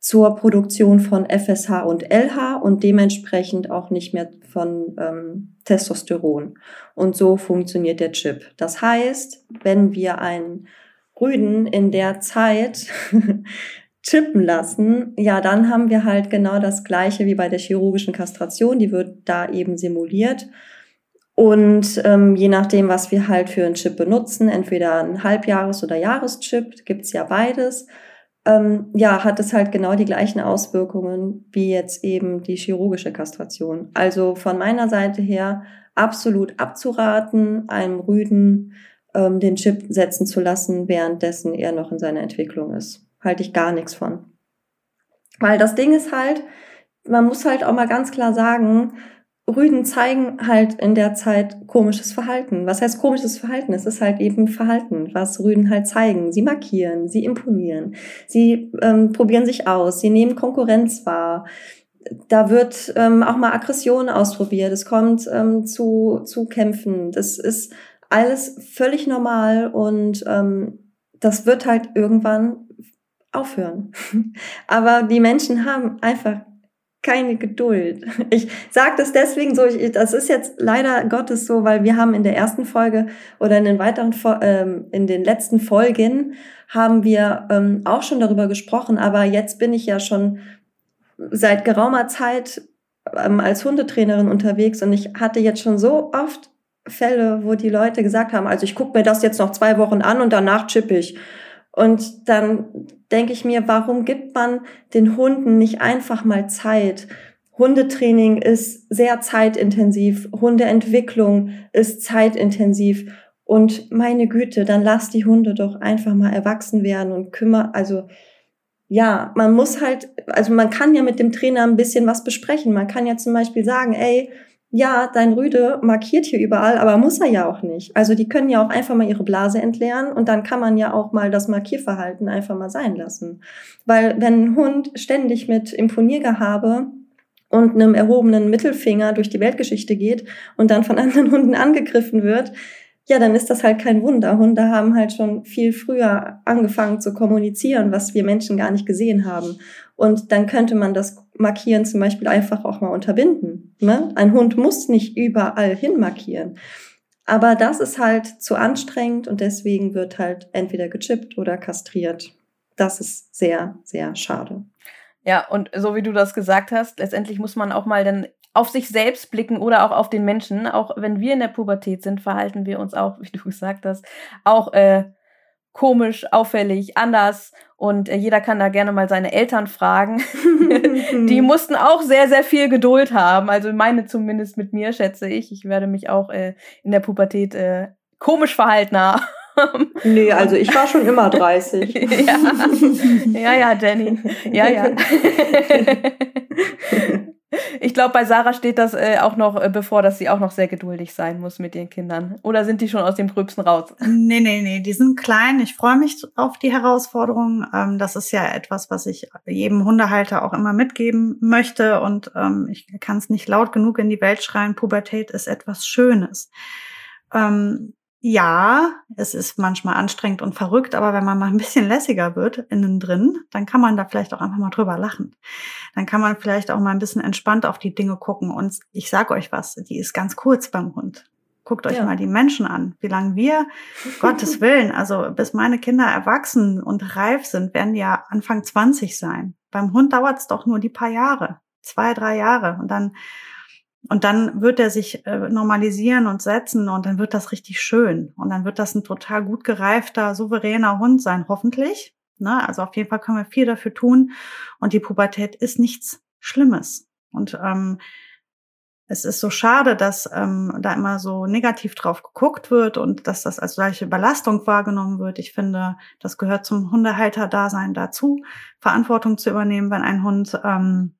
zur Produktion von FSH und LH und dementsprechend auch nicht mehr von ähm, Testosteron. Und so funktioniert der Chip. Das heißt, wenn wir einen Rüden in der Zeit chippen lassen, ja, dann haben wir halt genau das gleiche wie bei der chirurgischen Kastration. Die wird da eben simuliert. Und ähm, je nachdem, was wir halt für einen Chip benutzen, entweder ein Halbjahres- oder Jahreschip, gibt's ja beides ähm, ja, hat es halt genau die gleichen Auswirkungen wie jetzt eben die chirurgische Kastration. Also von meiner Seite her absolut abzuraten, einem Rüden ähm, den Chip setzen zu lassen, währenddessen er noch in seiner Entwicklung ist. Halte ich gar nichts von. Weil das Ding ist halt, man muss halt auch mal ganz klar sagen, Rüden zeigen halt in der Zeit komisches Verhalten. Was heißt komisches Verhalten? Es ist halt eben Verhalten, was Rüden halt zeigen. Sie markieren, sie imponieren, sie ähm, probieren sich aus, sie nehmen Konkurrenz wahr. Da wird ähm, auch mal Aggression ausprobiert. Es kommt ähm, zu, zu Kämpfen. Das ist alles völlig normal und ähm, das wird halt irgendwann aufhören. Aber die Menschen haben einfach keine Geduld. Ich sage das deswegen so, ich, das ist jetzt leider Gottes so, weil wir haben in der ersten Folge oder in den weiteren, ähm, in den letzten Folgen haben wir ähm, auch schon darüber gesprochen, aber jetzt bin ich ja schon seit geraumer Zeit ähm, als Hundetrainerin unterwegs und ich hatte jetzt schon so oft Fälle, wo die Leute gesagt haben, also ich gucke mir das jetzt noch zwei Wochen an und danach chippe ich. Und dann denke ich mir, warum gibt man den Hunden nicht einfach mal Zeit? Hundetraining ist sehr zeitintensiv, Hundeentwicklung ist zeitintensiv. Und meine Güte, dann lass die Hunde doch einfach mal erwachsen werden und kümmern. Also ja, man muss halt, also man kann ja mit dem Trainer ein bisschen was besprechen. Man kann ja zum Beispiel sagen, ey, ja, dein Rüde markiert hier überall, aber muss er ja auch nicht. Also die können ja auch einfach mal ihre Blase entleeren und dann kann man ja auch mal das Markierverhalten einfach mal sein lassen. Weil wenn ein Hund ständig mit Imponiergehabe und einem erhobenen Mittelfinger durch die Weltgeschichte geht und dann von anderen Hunden angegriffen wird, ja, dann ist das halt kein Wunder. Hunde haben halt schon viel früher angefangen zu kommunizieren, was wir Menschen gar nicht gesehen haben. Und dann könnte man das Markieren zum Beispiel einfach auch mal unterbinden. Ne? Ein Hund muss nicht überall hin markieren. Aber das ist halt zu anstrengend und deswegen wird halt entweder gechippt oder kastriert. Das ist sehr, sehr schade. Ja, und so wie du das gesagt hast, letztendlich muss man auch mal dann auf sich selbst blicken oder auch auf den Menschen. Auch wenn wir in der Pubertät sind, verhalten wir uns auch, wie du gesagt hast, auch äh, komisch, auffällig, anders und äh, jeder kann da gerne mal seine Eltern fragen. die mussten auch sehr, sehr viel Geduld haben. Also meine zumindest mit mir, schätze ich. Ich werde mich auch äh, in der Pubertät äh, komisch verhalten haben. Nee, also ich war schon immer 30. ja. ja, ja, Jenny. Ja, ja. Ich glaube, bei Sarah steht das äh, auch noch äh, bevor, dass sie auch noch sehr geduldig sein muss mit ihren Kindern. Oder sind die schon aus dem Gröbsten raus? Nee, nee, nee, die sind klein. Ich freue mich auf die Herausforderung. Ähm, das ist ja etwas, was ich jedem Hundehalter auch immer mitgeben möchte. Und ähm, ich kann es nicht laut genug in die Welt schreien. Pubertät ist etwas Schönes. Ähm, ja, es ist manchmal anstrengend und verrückt, aber wenn man mal ein bisschen lässiger wird innen drin, dann kann man da vielleicht auch einfach mal drüber lachen. Dann kann man vielleicht auch mal ein bisschen entspannt auf die Dinge gucken. Und ich sage euch was, die ist ganz kurz beim Hund. Guckt euch ja. mal die Menschen an. Wie lange wir, Gottes Willen, also bis meine Kinder erwachsen und reif sind, werden die ja Anfang 20 sein. Beim Hund dauert es doch nur die paar Jahre. Zwei, drei Jahre. Und dann und dann wird er sich äh, normalisieren und setzen und dann wird das richtig schön. Und dann wird das ein total gut gereifter, souveräner Hund sein, hoffentlich. Ne? Also auf jeden Fall können wir viel dafür tun. Und die Pubertät ist nichts Schlimmes. Und ähm, es ist so schade, dass ähm, da immer so negativ drauf geguckt wird und dass das als solche Belastung wahrgenommen wird. Ich finde, das gehört zum Hundehalter-Dasein dazu, Verantwortung zu übernehmen, wenn ein Hund ähm,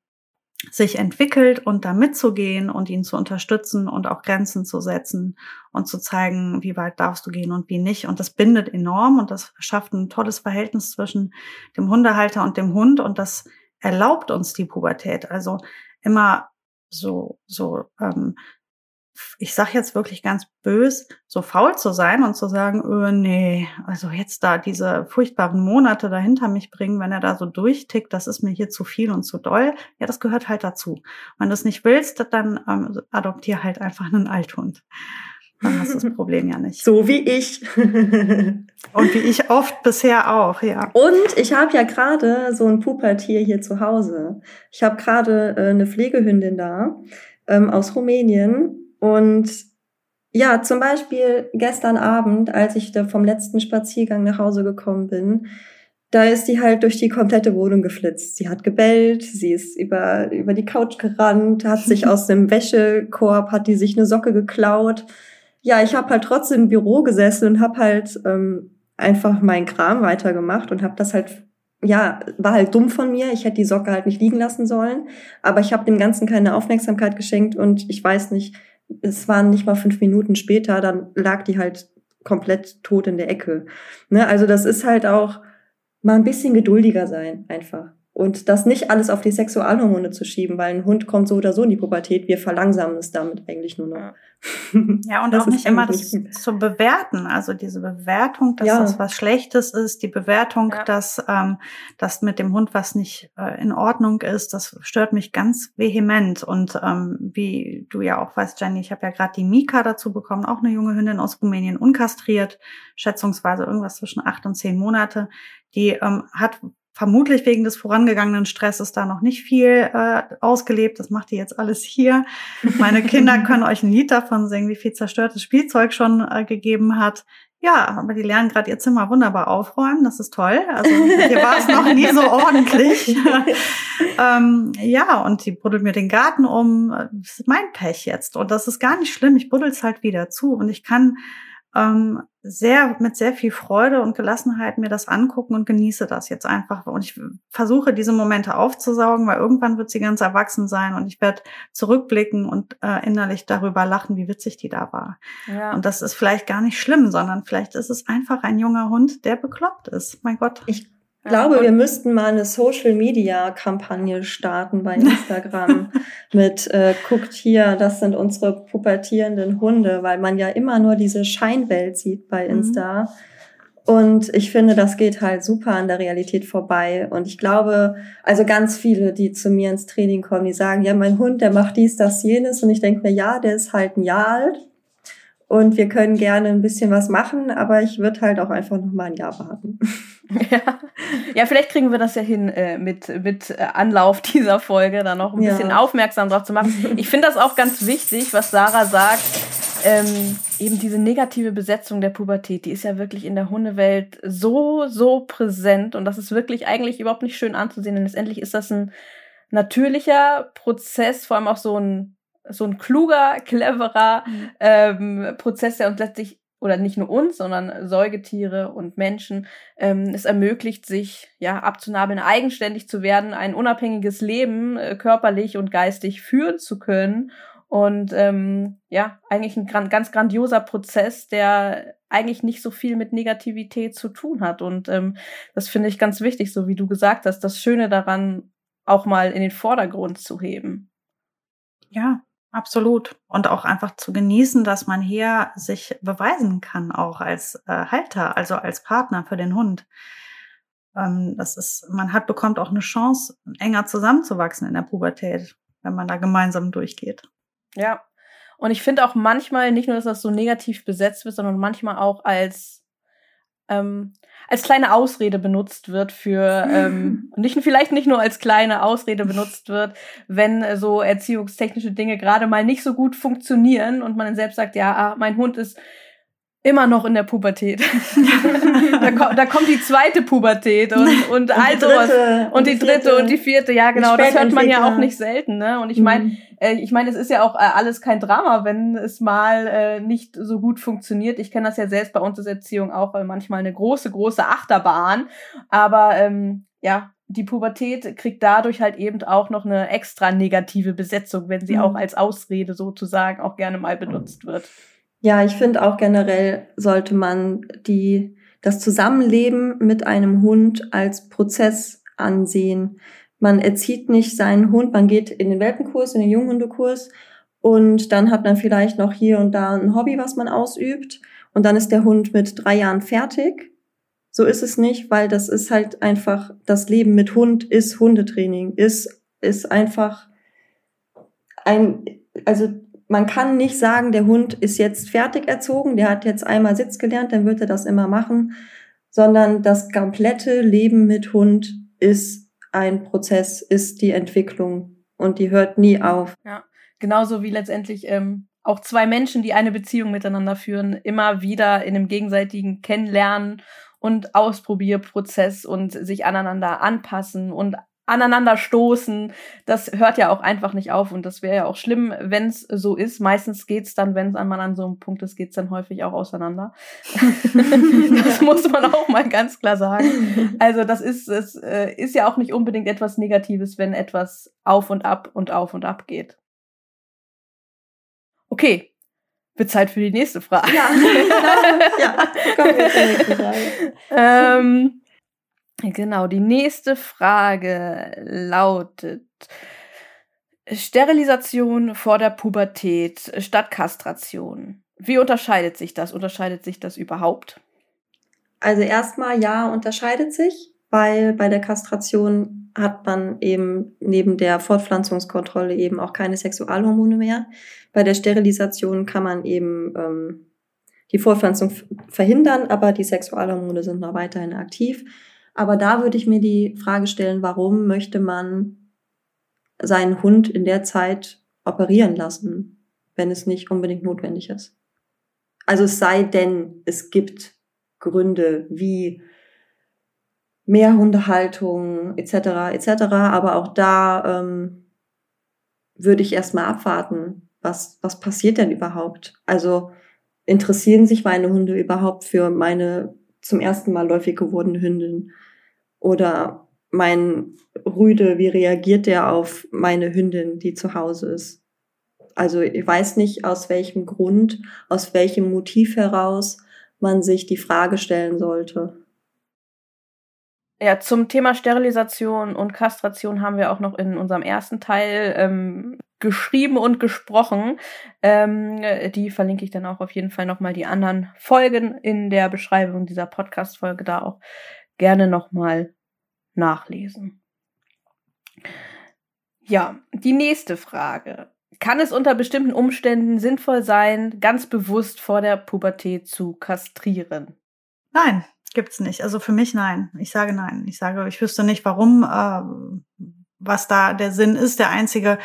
sich entwickelt und da mitzugehen und ihn zu unterstützen und auch Grenzen zu setzen und zu zeigen, wie weit darfst du gehen und wie nicht. Und das bindet enorm und das schafft ein tolles Verhältnis zwischen dem Hundehalter und dem Hund und das erlaubt uns die Pubertät. Also immer so, so, ähm, ich sag jetzt wirklich ganz bös, so faul zu sein und zu sagen, öh, nee, also jetzt da diese furchtbaren Monate dahinter mich bringen, wenn er da so durchtickt, das ist mir hier zu viel und zu doll. Ja, das gehört halt dazu. Wenn du es nicht willst, dann ähm, adoptier halt einfach einen Althund. Dann hast du das Problem ja nicht. So wie ich. und wie ich oft bisher auch, ja. Und ich habe ja gerade so ein Pupertier hier zu Hause. Ich habe gerade äh, eine Pflegehündin da ähm, aus Rumänien. Und ja, zum Beispiel gestern Abend, als ich da vom letzten Spaziergang nach Hause gekommen bin, da ist die halt durch die komplette Wohnung geflitzt. Sie hat gebellt, sie ist über, über die Couch gerannt, hat sich aus dem Wäschekorb, hat die sich eine Socke geklaut ja, ich habe halt trotzdem im Büro gesessen und habe halt ähm, einfach meinen Kram weitergemacht und habe das halt, ja, war halt dumm von mir. Ich hätte die Socke halt nicht liegen lassen sollen, aber ich habe dem Ganzen keine Aufmerksamkeit geschenkt und ich weiß nicht, es waren nicht mal fünf Minuten später, dann lag die halt komplett tot in der Ecke. Ne? Also das ist halt auch mal ein bisschen geduldiger sein, einfach. Und das nicht alles auf die Sexualhormone zu schieben, weil ein Hund kommt so oder so in die Pubertät. Wir verlangsamen es damit eigentlich nur noch. Ja, und auch nicht immer das zu bewerten. Also diese Bewertung, dass ja. das was Schlechtes ist, die Bewertung, ja. dass ähm, das mit dem Hund was nicht äh, in Ordnung ist, das stört mich ganz vehement. Und ähm, wie du ja auch weißt, Jenny, ich habe ja gerade die Mika dazu bekommen, auch eine junge Hündin aus Rumänien, unkastriert, schätzungsweise irgendwas zwischen acht und zehn Monate. Die ähm, hat vermutlich wegen des vorangegangenen Stresses da noch nicht viel äh, ausgelebt. Das macht ihr jetzt alles hier. Meine Kinder können euch ein Lied davon singen, wie viel zerstörtes Spielzeug schon äh, gegeben hat. Ja, aber die lernen gerade ihr Zimmer wunderbar aufräumen. Das ist toll. Also hier war es noch nie so ordentlich. ähm, ja, und die buddelt mir den Garten um. Das ist mein Pech jetzt. Und das ist gar nicht schlimm. Ich buddel es halt wieder zu. Und ich kann ähm, sehr mit sehr viel Freude und Gelassenheit mir das angucken und genieße das jetzt einfach. Und ich versuche diese Momente aufzusaugen, weil irgendwann wird sie ganz erwachsen sein und ich werde zurückblicken und äh, innerlich darüber lachen, wie witzig die da war. Ja. Und das ist vielleicht gar nicht schlimm, sondern vielleicht ist es einfach ein junger Hund, der bekloppt ist. Mein Gott. Ich glaube, wir müssten mal eine Social Media Kampagne starten bei Instagram mit äh, guckt hier, das sind unsere pubertierenden Hunde, weil man ja immer nur diese Scheinwelt sieht bei mhm. Insta. Mhm. Und ich finde, das geht halt super an der Realität vorbei. Und ich glaube, also ganz viele, die zu mir ins Training kommen, die sagen, ja, mein Hund, der macht dies, das, jenes. Und ich denke mir, ja, der ist halt ein Jahr alt. Und wir können gerne ein bisschen was machen, aber ich würde halt auch einfach noch mal ein Jahr warten. Ja. ja, vielleicht kriegen wir das ja hin, äh, mit, mit äh, Anlauf dieser Folge da noch ein ja. bisschen aufmerksam drauf zu machen. Ich finde das auch ganz wichtig, was Sarah sagt. Ähm, eben diese negative Besetzung der Pubertät, die ist ja wirklich in der Hundewelt so, so präsent und das ist wirklich eigentlich überhaupt nicht schön anzusehen, denn letztendlich ist das ein natürlicher Prozess, vor allem auch so ein, so ein kluger, cleverer mhm. ähm, Prozess, der uns letztlich oder nicht nur uns, sondern Säugetiere und Menschen. Ähm, es ermöglicht sich, ja, abzunabeln, eigenständig zu werden, ein unabhängiges Leben äh, körperlich und geistig führen zu können. Und ähm, ja, eigentlich ein gran ganz grandioser Prozess, der eigentlich nicht so viel mit Negativität zu tun hat. Und ähm, das finde ich ganz wichtig, so wie du gesagt hast, das Schöne daran auch mal in den Vordergrund zu heben. Ja, Absolut. Und auch einfach zu genießen, dass man hier sich beweisen kann, auch als äh, Halter, also als Partner für den Hund. Ähm, das ist, man hat, bekommt auch eine Chance, enger zusammenzuwachsen in der Pubertät, wenn man da gemeinsam durchgeht. Ja. Und ich finde auch manchmal nicht nur, dass das so negativ besetzt wird, sondern manchmal auch als ähm, als kleine Ausrede benutzt wird für ähm, nicht vielleicht nicht nur als kleine Ausrede benutzt wird, wenn äh, so erziehungstechnische Dinge gerade mal nicht so gut funktionieren und man dann selbst sagt, ja, ah, mein Hund ist immer noch in der Pubertät. da, kommt, da, kommt die zweite Pubertät und, und, und all sowas. Und, und die, dritte, und die vierte, ja genau, das hört man ja auch nicht selten. Ne? Und ich meine, mhm. äh, ich meine, es ist ja auch äh, alles kein Drama, wenn es mal äh, nicht so gut funktioniert. Ich kenne das ja selbst bei uns als Erziehung auch, weil manchmal eine große, große Achterbahn. Aber ähm, ja, die Pubertät kriegt dadurch halt eben auch noch eine extra negative Besetzung, wenn sie mhm. auch als Ausrede sozusagen auch gerne mal benutzt wird. Ja, ich finde auch generell sollte man die, das Zusammenleben mit einem Hund als Prozess ansehen. Man erzieht nicht seinen Hund, man geht in den Welpenkurs, in den Junghundekurs und dann hat man vielleicht noch hier und da ein Hobby, was man ausübt und dann ist der Hund mit drei Jahren fertig. So ist es nicht, weil das ist halt einfach, das Leben mit Hund ist Hundetraining, ist, ist einfach ein, also man kann nicht sagen, der Hund ist jetzt fertig erzogen, der hat jetzt einmal Sitz gelernt, dann wird er das immer machen, sondern das komplette Leben mit Hund ist ein Prozess, ist die Entwicklung und die hört nie auf. Ja, genauso wie letztendlich ähm, auch zwei Menschen, die eine Beziehung miteinander führen, immer wieder in einem gegenseitigen Kennenlernen und Ausprobierprozess und sich aneinander anpassen und aneinander stoßen. Das hört ja auch einfach nicht auf und das wäre ja auch schlimm, wenn es so ist. Meistens geht's dann, wenn es einmal an so einem Punkt ist, geht's dann häufig auch auseinander. das muss man auch mal ganz klar sagen. Also das ist es äh, ist ja auch nicht unbedingt etwas Negatives, wenn etwas auf und ab und auf und ab geht. Okay. Wird Zeit für die nächste Frage. Ja, ja kommen wir zur nächsten Frage. ähm, Genau, die nächste Frage lautet Sterilisation vor der Pubertät statt Kastration. Wie unterscheidet sich das? Unterscheidet sich das überhaupt? Also erstmal ja, unterscheidet sich, weil bei der Kastration hat man eben neben der Fortpflanzungskontrolle eben auch keine Sexualhormone mehr. Bei der Sterilisation kann man eben ähm, die Fortpflanzung verhindern, aber die Sexualhormone sind noch weiterhin aktiv. Aber da würde ich mir die Frage stellen, warum möchte man seinen Hund in der Zeit operieren lassen, wenn es nicht unbedingt notwendig ist? Also es sei denn, es gibt Gründe wie mehr Hundehaltung etc. etc. Aber auch da ähm, würde ich erstmal abwarten, was was passiert denn überhaupt? Also interessieren sich meine Hunde überhaupt für meine zum ersten Mal läufig gewordene Hündin? Oder mein Rüde, wie reagiert der auf meine Hündin, die zu Hause ist? Also ich weiß nicht, aus welchem Grund, aus welchem Motiv heraus man sich die Frage stellen sollte. Ja, zum Thema Sterilisation und Kastration haben wir auch noch in unserem ersten Teil ähm, geschrieben und gesprochen. Ähm, die verlinke ich dann auch auf jeden Fall nochmal die anderen Folgen in der Beschreibung dieser Podcast-Folge da auch gerne nochmal nachlesen. Ja, die nächste Frage. Kann es unter bestimmten Umständen sinnvoll sein, ganz bewusst vor der Pubertät zu kastrieren? Nein, gibt's nicht. Also für mich nein. Ich sage nein. Ich sage, ich wüsste nicht, warum, äh, was da der Sinn ist. Der einzige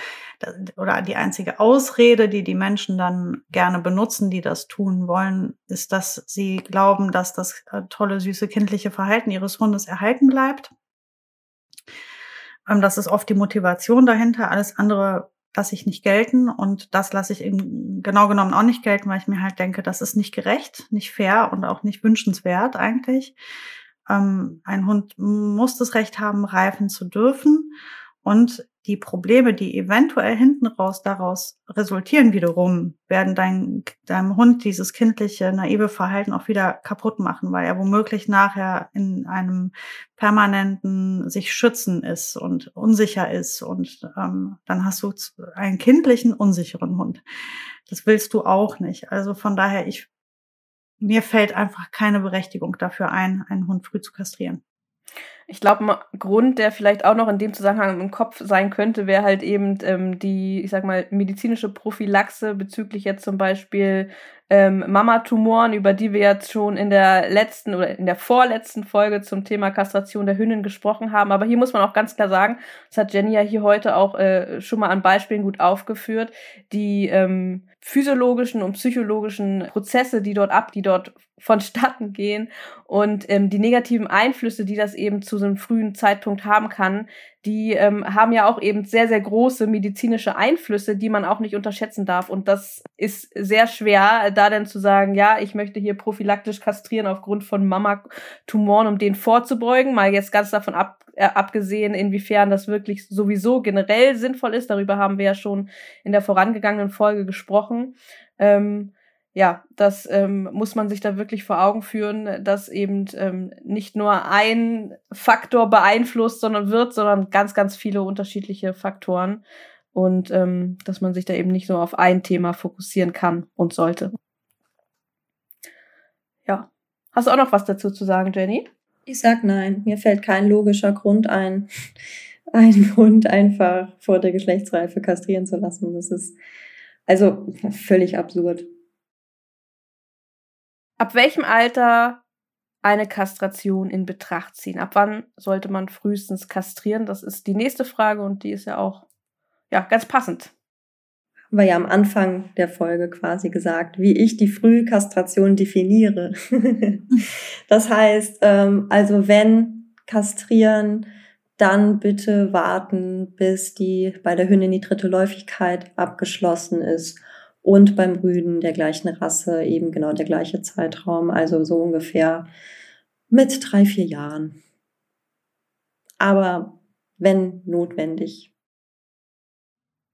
oder die einzige Ausrede, die die Menschen dann gerne benutzen, die das tun wollen, ist, dass sie glauben, dass das äh, tolle, süße, kindliche Verhalten ihres Hundes erhalten bleibt. Ähm, das ist oft die Motivation dahinter. Alles andere lasse ich nicht gelten und das lasse ich eben genau genommen auch nicht gelten, weil ich mir halt denke, das ist nicht gerecht, nicht fair und auch nicht wünschenswert eigentlich. Ähm, ein Hund muss das Recht haben, reifen zu dürfen und die Probleme, die eventuell hinten raus daraus resultieren wiederum, werden dein, deinem Hund dieses kindliche, naive Verhalten auch wieder kaputt machen, weil er womöglich nachher in einem permanenten sich schützen ist und unsicher ist und ähm, dann hast du einen kindlichen, unsicheren Hund. Das willst du auch nicht. Also von daher, ich, mir fällt einfach keine Berechtigung dafür ein, einen Hund früh zu kastrieren. Ich glaube, ein Grund, der vielleicht auch noch in dem Zusammenhang im Kopf sein könnte, wäre halt eben ähm, die, ich sag mal, medizinische Prophylaxe bezüglich jetzt zum Beispiel ähm, Mama-Tumoren, über die wir jetzt schon in der letzten oder in der vorletzten Folge zum Thema Kastration der Hündin gesprochen haben. Aber hier muss man auch ganz klar sagen, das hat Jenny ja hier heute auch äh, schon mal an Beispielen gut aufgeführt, die ähm, physiologischen und psychologischen Prozesse, die dort ab, die dort vonstatten gehen und ähm, die negativen Einflüsse, die das eben zu so einem frühen Zeitpunkt haben kann, die ähm, haben ja auch eben sehr, sehr große medizinische Einflüsse, die man auch nicht unterschätzen darf. Und das ist sehr schwer, da dann zu sagen, ja, ich möchte hier prophylaktisch kastrieren aufgrund von Mama-Tumoren, um den vorzubeugen. Mal jetzt ganz davon ab, äh, abgesehen, inwiefern das wirklich sowieso generell sinnvoll ist. Darüber haben wir ja schon in der vorangegangenen Folge gesprochen. Ähm, ja, das ähm, muss man sich da wirklich vor Augen führen, dass eben ähm, nicht nur ein Faktor beeinflusst, sondern wird, sondern ganz, ganz viele unterschiedliche Faktoren und ähm, dass man sich da eben nicht nur auf ein Thema fokussieren kann und sollte. Ja. Hast du auch noch was dazu zu sagen, Jenny? Ich sag nein. Mir fällt kein logischer Grund ein, einen Hund einfach vor der Geschlechtsreife kastrieren zu lassen. Das ist also völlig absurd. Ab welchem Alter eine Kastration in Betracht ziehen? Ab wann sollte man frühestens kastrieren? Das ist die nächste Frage und die ist ja auch ja ganz passend. Wir ja am Anfang der Folge quasi gesagt, wie ich die Frühkastration definiere. das heißt, ähm, also wenn kastrieren, dann bitte warten, bis die bei der Hündin die dritte Läufigkeit abgeschlossen ist und beim Rüden der gleichen Rasse eben genau der gleiche Zeitraum, also so ungefähr mit drei, vier Jahren. Aber wenn notwendig.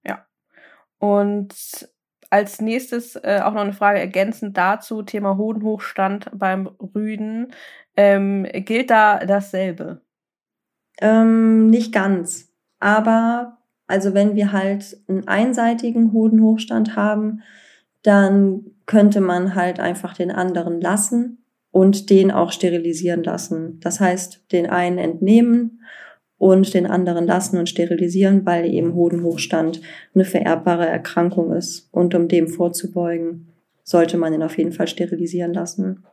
Ja. Und als nächstes äh, auch noch eine Frage ergänzend dazu, Thema Hodenhochstand beim Rüden. Ähm, gilt da dasselbe? Ähm, nicht ganz. Aber also wenn wir halt einen einseitigen Hodenhochstand haben, dann könnte man halt einfach den anderen lassen und den auch sterilisieren lassen. Das heißt, den einen entnehmen und den anderen lassen und sterilisieren, weil eben Hodenhochstand eine vererbbare Erkrankung ist. Und um dem vorzubeugen, sollte man ihn auf jeden Fall sterilisieren lassen.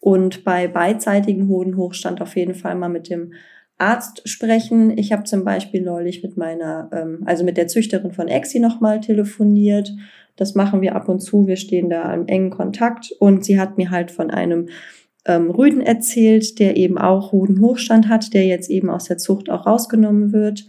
Und bei beidseitigen Hodenhochstand auf jeden Fall mal mit dem Arzt sprechen. Ich habe zum Beispiel neulich mit meiner, ähm, also mit der Züchterin von Exi nochmal telefoniert. Das machen wir ab und zu. Wir stehen da im engen Kontakt und sie hat mir halt von einem ähm, Rüden erzählt, der eben auch Hodenhochstand hat, der jetzt eben aus der Zucht auch rausgenommen wird.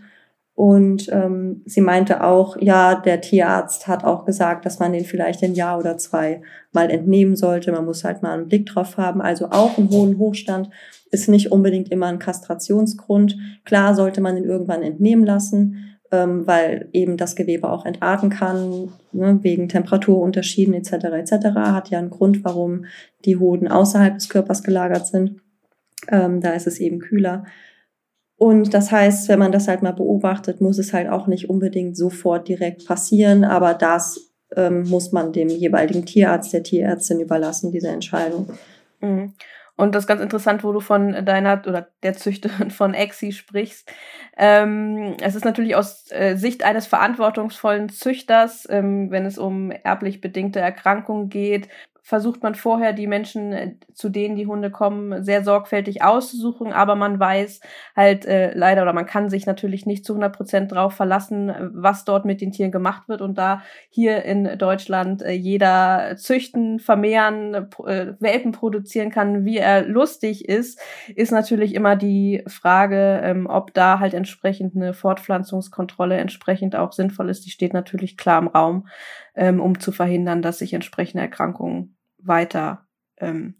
Und ähm, sie meinte auch, ja, der Tierarzt hat auch gesagt, dass man den vielleicht ein Jahr oder zwei mal entnehmen sollte. Man muss halt mal einen Blick drauf haben. Also auch einen hohen Hochstand ist nicht unbedingt immer ein Kastrationsgrund. Klar sollte man ihn irgendwann entnehmen lassen, ähm, weil eben das Gewebe auch entarten kann, ne, wegen Temperaturunterschieden etc. etc. Hat ja einen Grund, warum die Hoden außerhalb des Körpers gelagert sind. Ähm, da ist es eben kühler. Und das heißt, wenn man das halt mal beobachtet, muss es halt auch nicht unbedingt sofort direkt passieren, aber das ähm, muss man dem jeweiligen Tierarzt, der Tierärztin überlassen, diese Entscheidung. Mhm. Und das ist ganz interessant, wo du von deiner oder der Züchterin von Exi sprichst. Ähm, es ist natürlich aus äh, Sicht eines verantwortungsvollen Züchters, ähm, wenn es um erblich bedingte Erkrankungen geht, versucht man vorher die Menschen, äh, zu denen die Hunde kommen, sehr sorgfältig auszusuchen, aber man weiß halt äh, leider oder man kann sich natürlich nicht zu 100 Prozent drauf verlassen, was dort mit den Tieren gemacht wird und da hier in Deutschland äh, jeder züchten, vermehren, äh, Welpen produzieren kann, wie er lustig ist, ist natürlich immer die Frage, ähm, ob da halt entsprechend eine Fortpflanzungskontrolle entsprechend auch sinnvoll ist. Die steht natürlich klar im Raum ähm, um zu verhindern, dass sich entsprechende Erkrankungen weiter ähm,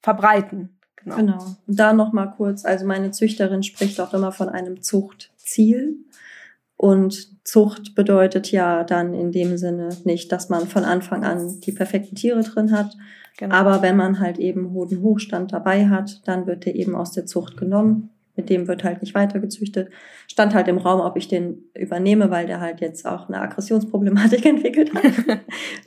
verbreiten. Genau. genau. Da noch mal kurz, also meine Züchterin spricht auch immer von einem Zuchtziel. Und Zucht bedeutet ja dann in dem Sinne nicht, dass man von Anfang an die perfekten Tiere drin hat. Genau. Aber wenn man halt eben hohen Hochstand dabei hat, dann wird der eben aus der Zucht genommen mit dem wird halt nicht weitergezüchtet. Stand halt im Raum, ob ich den übernehme, weil der halt jetzt auch eine Aggressionsproblematik entwickelt hat.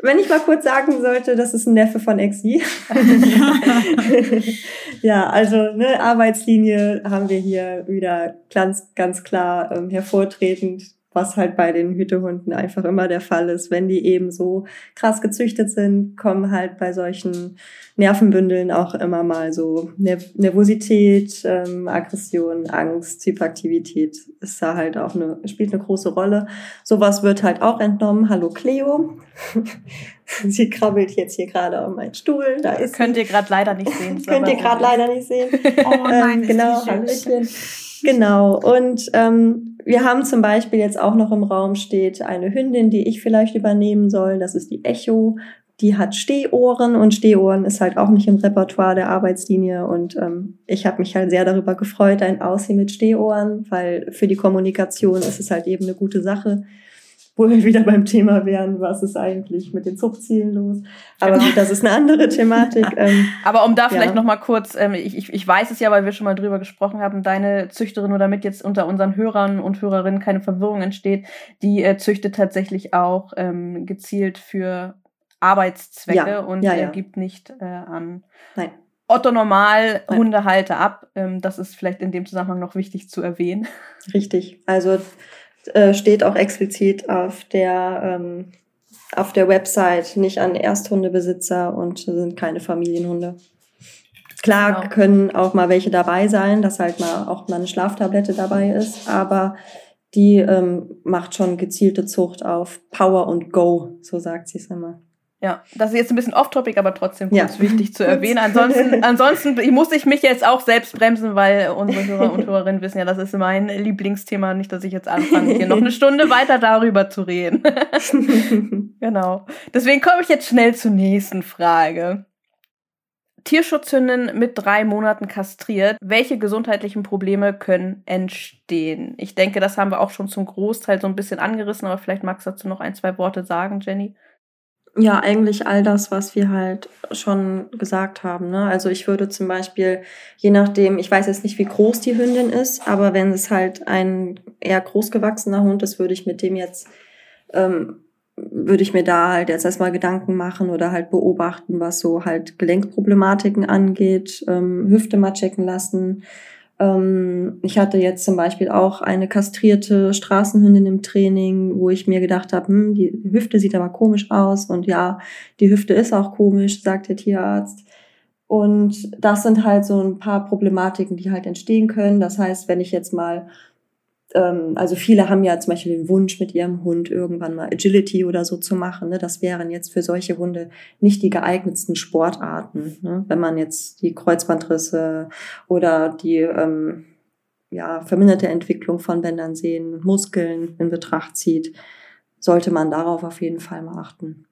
Wenn ich mal kurz sagen sollte, das ist ein Neffe von Exi. ja, also ne, Arbeitslinie haben wir hier wieder ganz, ganz klar ähm, hervortretend. Was halt bei den Hütehunden einfach immer der Fall ist. Wenn die eben so krass gezüchtet sind, kommen halt bei solchen Nervenbündeln auch immer mal so Nervosität, ähm, Aggression, Angst, Hyperaktivität ist da halt auch eine, spielt eine große Rolle. Sowas wird halt auch entnommen. Hallo Cleo. sie krabbelt jetzt hier gerade auf meinen Stuhl. Da ist Könnt ihr gerade leider nicht sehen. Könnt ihr gerade leider nicht sehen. Oh nein, ähm, genau, Hallöchen. Genau. Und ähm, wir haben zum Beispiel jetzt auch noch im Raum steht eine Hündin, die ich vielleicht übernehmen soll. Das ist die Echo. Die hat Stehohren und Stehohren ist halt auch nicht im Repertoire der Arbeitslinie. Und ähm, ich habe mich halt sehr darüber gefreut, ein Aussehen mit Stehohren, weil für die Kommunikation ist es halt eben eine gute Sache wo wir wieder beim Thema wären, was ist eigentlich mit den Zuchtzielen los. Aber genau. das ist eine andere Thematik. Ähm, Aber um da vielleicht ja. noch mal kurz, ähm, ich, ich, ich weiß es ja, weil wir schon mal drüber gesprochen haben, deine Züchterin, nur damit jetzt unter unseren Hörern und Hörerinnen keine Verwirrung entsteht, die äh, züchtet tatsächlich auch ähm, gezielt für Arbeitszwecke ja. und ja, äh, gibt nicht äh, an Nein. Otto Normal Hundehalter ab. Ähm, das ist vielleicht in dem Zusammenhang noch wichtig zu erwähnen. Richtig. Also äh, steht auch explizit auf der, ähm, auf der Website nicht an Ersthundebesitzer und sind keine Familienhunde. Klar genau. können auch mal welche dabei sein, dass halt mal auch mal eine Schlaftablette dabei ist, aber die ähm, macht schon gezielte Zucht auf Power und Go, so sagt sie es immer. Ja, das ist jetzt ein bisschen off-topic, aber trotzdem ja. wichtig zu erwähnen. Ansonsten, ansonsten muss ich mich jetzt auch selbst bremsen, weil unsere Hörer und Hörerinnen wissen ja, das ist mein Lieblingsthema. Nicht, dass ich jetzt anfange, hier noch eine Stunde weiter darüber zu reden. genau. Deswegen komme ich jetzt schnell zur nächsten Frage. Tierschutzhündin mit drei Monaten kastriert. Welche gesundheitlichen Probleme können entstehen? Ich denke, das haben wir auch schon zum Großteil so ein bisschen angerissen, aber vielleicht magst du dazu noch ein, zwei Worte sagen, Jenny. Ja, eigentlich all das, was wir halt schon gesagt haben. Ne? Also ich würde zum Beispiel, je nachdem, ich weiß jetzt nicht, wie groß die Hündin ist, aber wenn es halt ein eher großgewachsener Hund ist, würde ich mit dem jetzt, ähm, würde ich mir da halt jetzt erstmal Gedanken machen oder halt beobachten, was so halt Gelenkproblematiken angeht, ähm, Hüfte mal checken lassen, ich hatte jetzt zum Beispiel auch eine kastrierte Straßenhündin im Training, wo ich mir gedacht habe, hm, die Hüfte sieht aber komisch aus und ja, die Hüfte ist auch komisch, sagt der Tierarzt. Und das sind halt so ein paar Problematiken, die halt entstehen können. Das heißt, wenn ich jetzt mal ähm, also viele haben ja zum Beispiel den Wunsch, mit ihrem Hund irgendwann mal Agility oder so zu machen. Ne? Das wären jetzt für solche Hunde nicht die geeignetsten Sportarten. Ne? Wenn man jetzt die Kreuzbandrisse oder die ähm, ja, verminderte Entwicklung von Bändern sehen, Muskeln in Betracht zieht, sollte man darauf auf jeden Fall mal achten.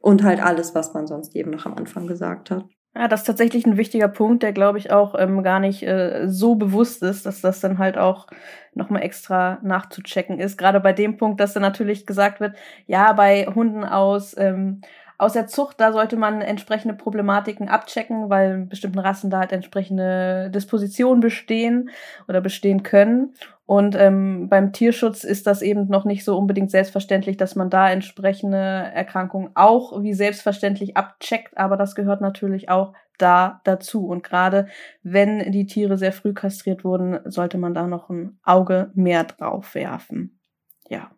Und halt alles, was man sonst eben noch am Anfang gesagt hat. Ja, das ist tatsächlich ein wichtiger Punkt, der, glaube ich, auch ähm, gar nicht äh, so bewusst ist, dass das dann halt auch nochmal extra nachzuchecken ist. Gerade bei dem Punkt, dass dann natürlich gesagt wird, ja, bei Hunden aus, ähm, aus der Zucht, da sollte man entsprechende Problematiken abchecken, weil bestimmten Rassen da halt entsprechende Dispositionen bestehen oder bestehen können. Und ähm, beim Tierschutz ist das eben noch nicht so unbedingt selbstverständlich, dass man da entsprechende Erkrankungen auch wie selbstverständlich abcheckt, aber das gehört natürlich auch da dazu. Und gerade wenn die Tiere sehr früh kastriert wurden, sollte man da noch ein Auge mehr drauf werfen. Ja.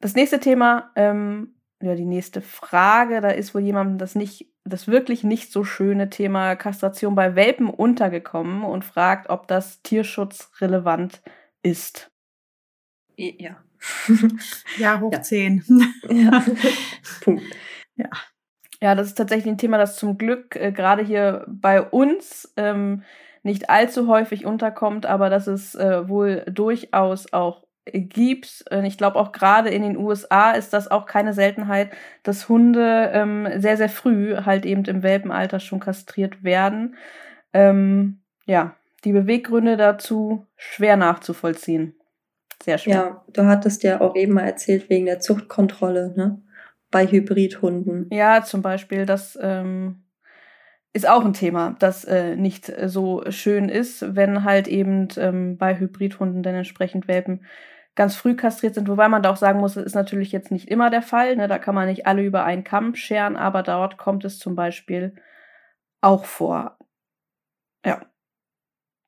Das nächste Thema, ähm, ja, die nächste Frage, da ist wohl jemandem das nicht das wirklich nicht so schöne Thema Kastration bei Welpen untergekommen und fragt, ob das tierschutzrelevant ist. Ja. ja, hoch ja. 10. Ja. Punkt. Ja. Ja, das ist tatsächlich ein Thema, das zum Glück äh, gerade hier bei uns ähm, nicht allzu häufig unterkommt, aber das es äh, wohl durchaus auch gibt. Ich glaube auch gerade in den USA ist das auch keine Seltenheit, dass Hunde ähm, sehr, sehr früh halt eben im Welpenalter schon kastriert werden. Ähm, ja, die Beweggründe dazu schwer nachzuvollziehen. Sehr schwer. Ja, du hattest ja auch eben mal erzählt wegen der Zuchtkontrolle, ne? Bei Hybridhunden. Ja, zum Beispiel, das ähm, ist auch ein Thema, das äh, nicht so schön ist, wenn halt eben ähm, bei Hybridhunden dann entsprechend Welpen ganz früh kastriert sind, wobei man da auch sagen muss, das ist natürlich jetzt nicht immer der Fall. Ne? Da kann man nicht alle über einen Kamm scheren, aber dort kommt es zum Beispiel auch vor. Ja.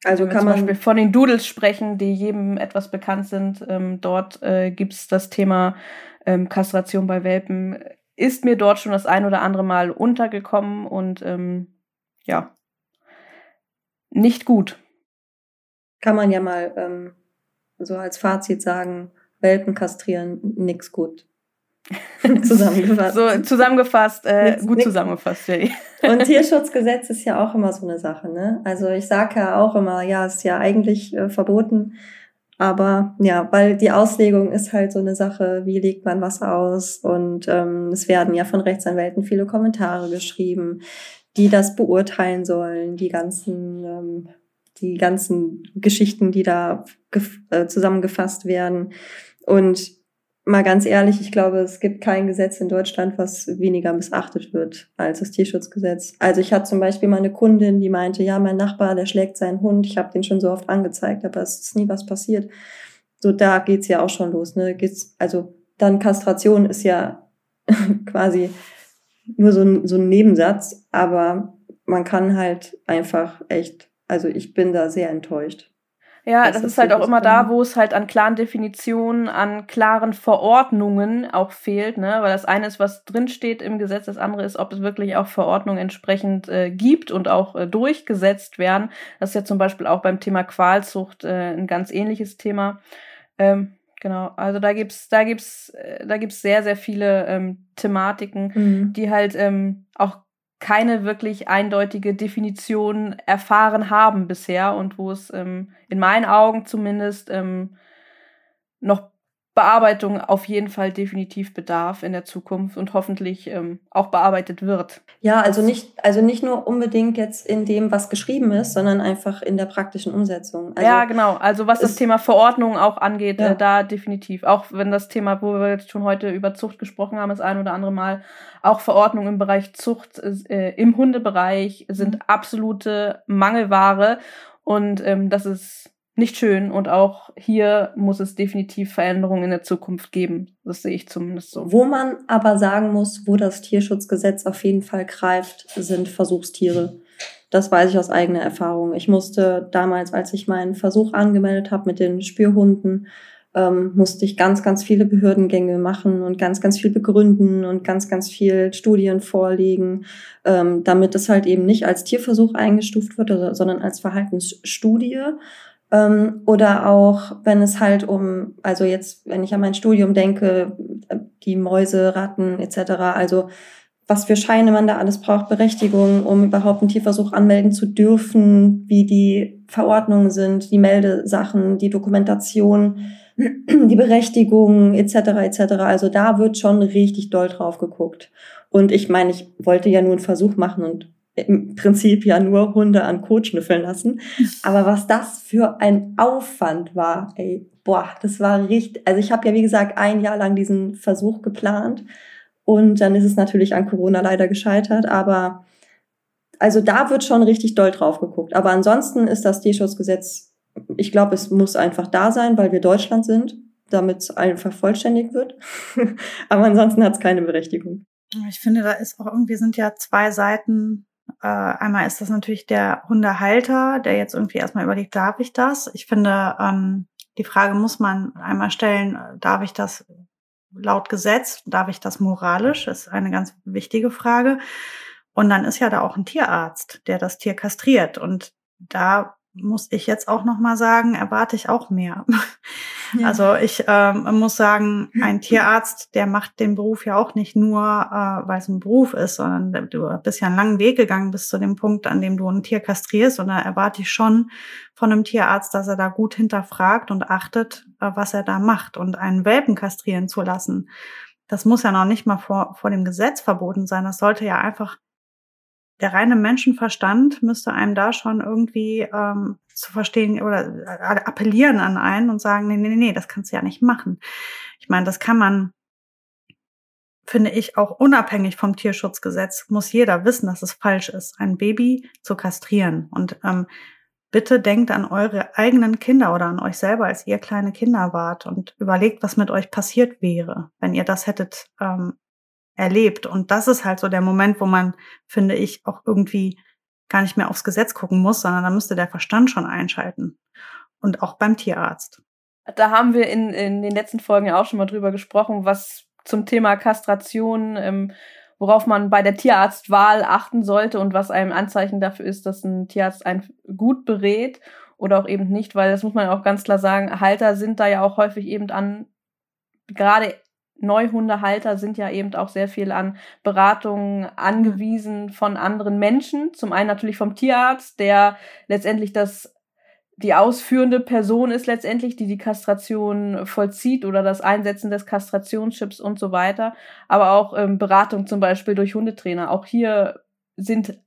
Also kann man zum Beispiel von den Doodles sprechen, die jedem etwas bekannt sind. Ähm, dort äh, gibt es das Thema ähm, Kastration bei Welpen. Ist mir dort schon das ein oder andere Mal untergekommen und ähm, ja, nicht gut. Kann man ja mal ähm, so als Fazit sagen, Welpen kastrieren, nix gut. zusammengefasst. So zusammengefasst, äh, nix, gut nix. zusammengefasst, Jay. Und Tierschutzgesetz ist ja auch immer so eine Sache, ne? Also ich sage ja auch immer, ja, ist ja eigentlich äh, verboten, aber ja, weil die Auslegung ist halt so eine Sache, wie legt man was aus? Und ähm, es werden ja von Rechtsanwälten viele Kommentare geschrieben, die das beurteilen sollen, die ganzen, ähm, die ganzen Geschichten, die da äh, zusammengefasst werden. Und mal ganz ehrlich, ich glaube, es gibt kein Gesetz in Deutschland, was weniger missachtet wird als das Tierschutzgesetz. Also ich hatte zum Beispiel mal eine Kundin, die meinte, ja, mein Nachbar, der schlägt seinen Hund, ich habe den schon so oft angezeigt, aber es ist nie was passiert. So, da geht's ja auch schon los. Ne? Geht's, also dann Kastration ist ja quasi nur so ein, so ein Nebensatz, aber man kann halt einfach echt, also ich bin da sehr enttäuscht. Ja, das, das ist, halt auch immer da, wo es halt an klaren Definitionen, an klaren Verordnungen auch fehlt, ne? Weil das eine ist, was drinsteht im Gesetz, das andere ist, ob es wirklich auch Verordnungen entsprechend äh, gibt und auch äh, durchgesetzt werden. Das ist ja zum Beispiel auch beim Thema Qualzucht äh, ein ganz ähnliches Thema. Ähm, genau, also da gibt's, da gibt's, äh, da gibt's sehr, sehr viele ähm, Thematiken, mhm. die halt ähm, auch keine wirklich eindeutige Definition erfahren haben bisher und wo es ähm, in meinen Augen zumindest ähm, noch Bearbeitung auf jeden Fall definitiv bedarf in der Zukunft und hoffentlich ähm, auch bearbeitet wird. Ja, also nicht, also nicht nur unbedingt jetzt in dem, was geschrieben ist, sondern einfach in der praktischen Umsetzung. Also ja, genau. Also was das Thema Verordnung auch angeht, ja. äh, da definitiv. Auch wenn das Thema, wo wir jetzt schon heute über Zucht gesprochen haben, das ein oder andere Mal, auch Verordnungen im Bereich Zucht äh, im Hundebereich sind mhm. absolute Mangelware. Und ähm, das ist nicht schön und auch hier muss es definitiv Veränderungen in der Zukunft geben. Das sehe ich zumindest so. Wo man aber sagen muss, wo das Tierschutzgesetz auf jeden Fall greift, sind Versuchstiere. Das weiß ich aus eigener Erfahrung. Ich musste damals, als ich meinen Versuch angemeldet habe mit den Spürhunden, ähm, musste ich ganz, ganz viele Behördengänge machen und ganz, ganz viel begründen und ganz, ganz viel Studien vorlegen, ähm, damit es halt eben nicht als Tierversuch eingestuft wird, sondern als Verhaltensstudie. Ähm, oder auch, wenn es halt um, also jetzt, wenn ich an mein Studium denke, die Mäuse, Ratten etc., also was für Scheine man da alles braucht, Berechtigung, um überhaupt einen Tierversuch anmelden zu dürfen, wie die Verordnungen sind, die Meldesachen, die Dokumentation, die Berechtigung etc. etc. Also da wird schon richtig doll drauf geguckt. Und ich meine, ich wollte ja nur einen Versuch machen und im Prinzip ja nur Hunde an Kot schnüffeln lassen. Aber was das für ein Aufwand war, ey, boah, das war richtig. Also ich habe ja, wie gesagt, ein Jahr lang diesen Versuch geplant und dann ist es natürlich an Corona leider gescheitert. Aber also da wird schon richtig doll drauf geguckt. Aber ansonsten ist das Tierschutzgesetz, ich glaube, es muss einfach da sein, weil wir Deutschland sind, damit es einfach vollständig wird. Aber ansonsten hat es keine Berechtigung. Ich finde, da ist auch irgendwie sind ja zwei Seiten äh, einmal ist das natürlich der Hundehalter, der jetzt irgendwie erstmal überlegt, darf ich das? Ich finde, ähm, die Frage muss man einmal stellen, darf ich das laut Gesetz, darf ich das moralisch? Ist eine ganz wichtige Frage. Und dann ist ja da auch ein Tierarzt, der das Tier kastriert. Und da muss ich jetzt auch noch mal sagen, erwarte ich auch mehr. Ja. Also ich ähm, muss sagen, ein Tierarzt, der macht den Beruf ja auch nicht nur, äh, weil es ein Beruf ist, sondern du bist ja einen langen Weg gegangen bis zu dem Punkt, an dem du ein Tier kastrierst. Und da erwarte ich schon von einem Tierarzt, dass er da gut hinterfragt und achtet, äh, was er da macht. Und einen Welpen kastrieren zu lassen, das muss ja noch nicht mal vor, vor dem Gesetz verboten sein. Das sollte ja einfach der reine Menschenverstand müsste einem da schon irgendwie ähm, zu verstehen oder äh, appellieren an einen und sagen, nee, nee, nee, das kannst du ja nicht machen. Ich meine, das kann man, finde ich, auch unabhängig vom Tierschutzgesetz, muss jeder wissen, dass es falsch ist, ein Baby zu kastrieren. Und ähm, bitte denkt an eure eigenen Kinder oder an euch selber, als ihr kleine Kinder wart und überlegt, was mit euch passiert wäre, wenn ihr das hättet ähm, erlebt. Und das ist halt so der Moment, wo man, finde ich, auch irgendwie gar nicht mehr aufs Gesetz gucken muss, sondern da müsste der Verstand schon einschalten. Und auch beim Tierarzt. Da haben wir in, in den letzten Folgen ja auch schon mal drüber gesprochen, was zum Thema Kastration, ähm, worauf man bei der Tierarztwahl achten sollte und was einem Anzeichen dafür ist, dass ein Tierarzt einen gut berät oder auch eben nicht, weil das muss man auch ganz klar sagen, Halter sind da ja auch häufig eben an, gerade Neuhundehalter sind ja eben auch sehr viel an Beratungen angewiesen von anderen Menschen. Zum einen natürlich vom Tierarzt, der letztendlich das die ausführende Person ist letztendlich, die die Kastration vollzieht oder das Einsetzen des Kastrationschips und so weiter. Aber auch ähm, Beratung zum Beispiel durch Hundetrainer. Auch hier sind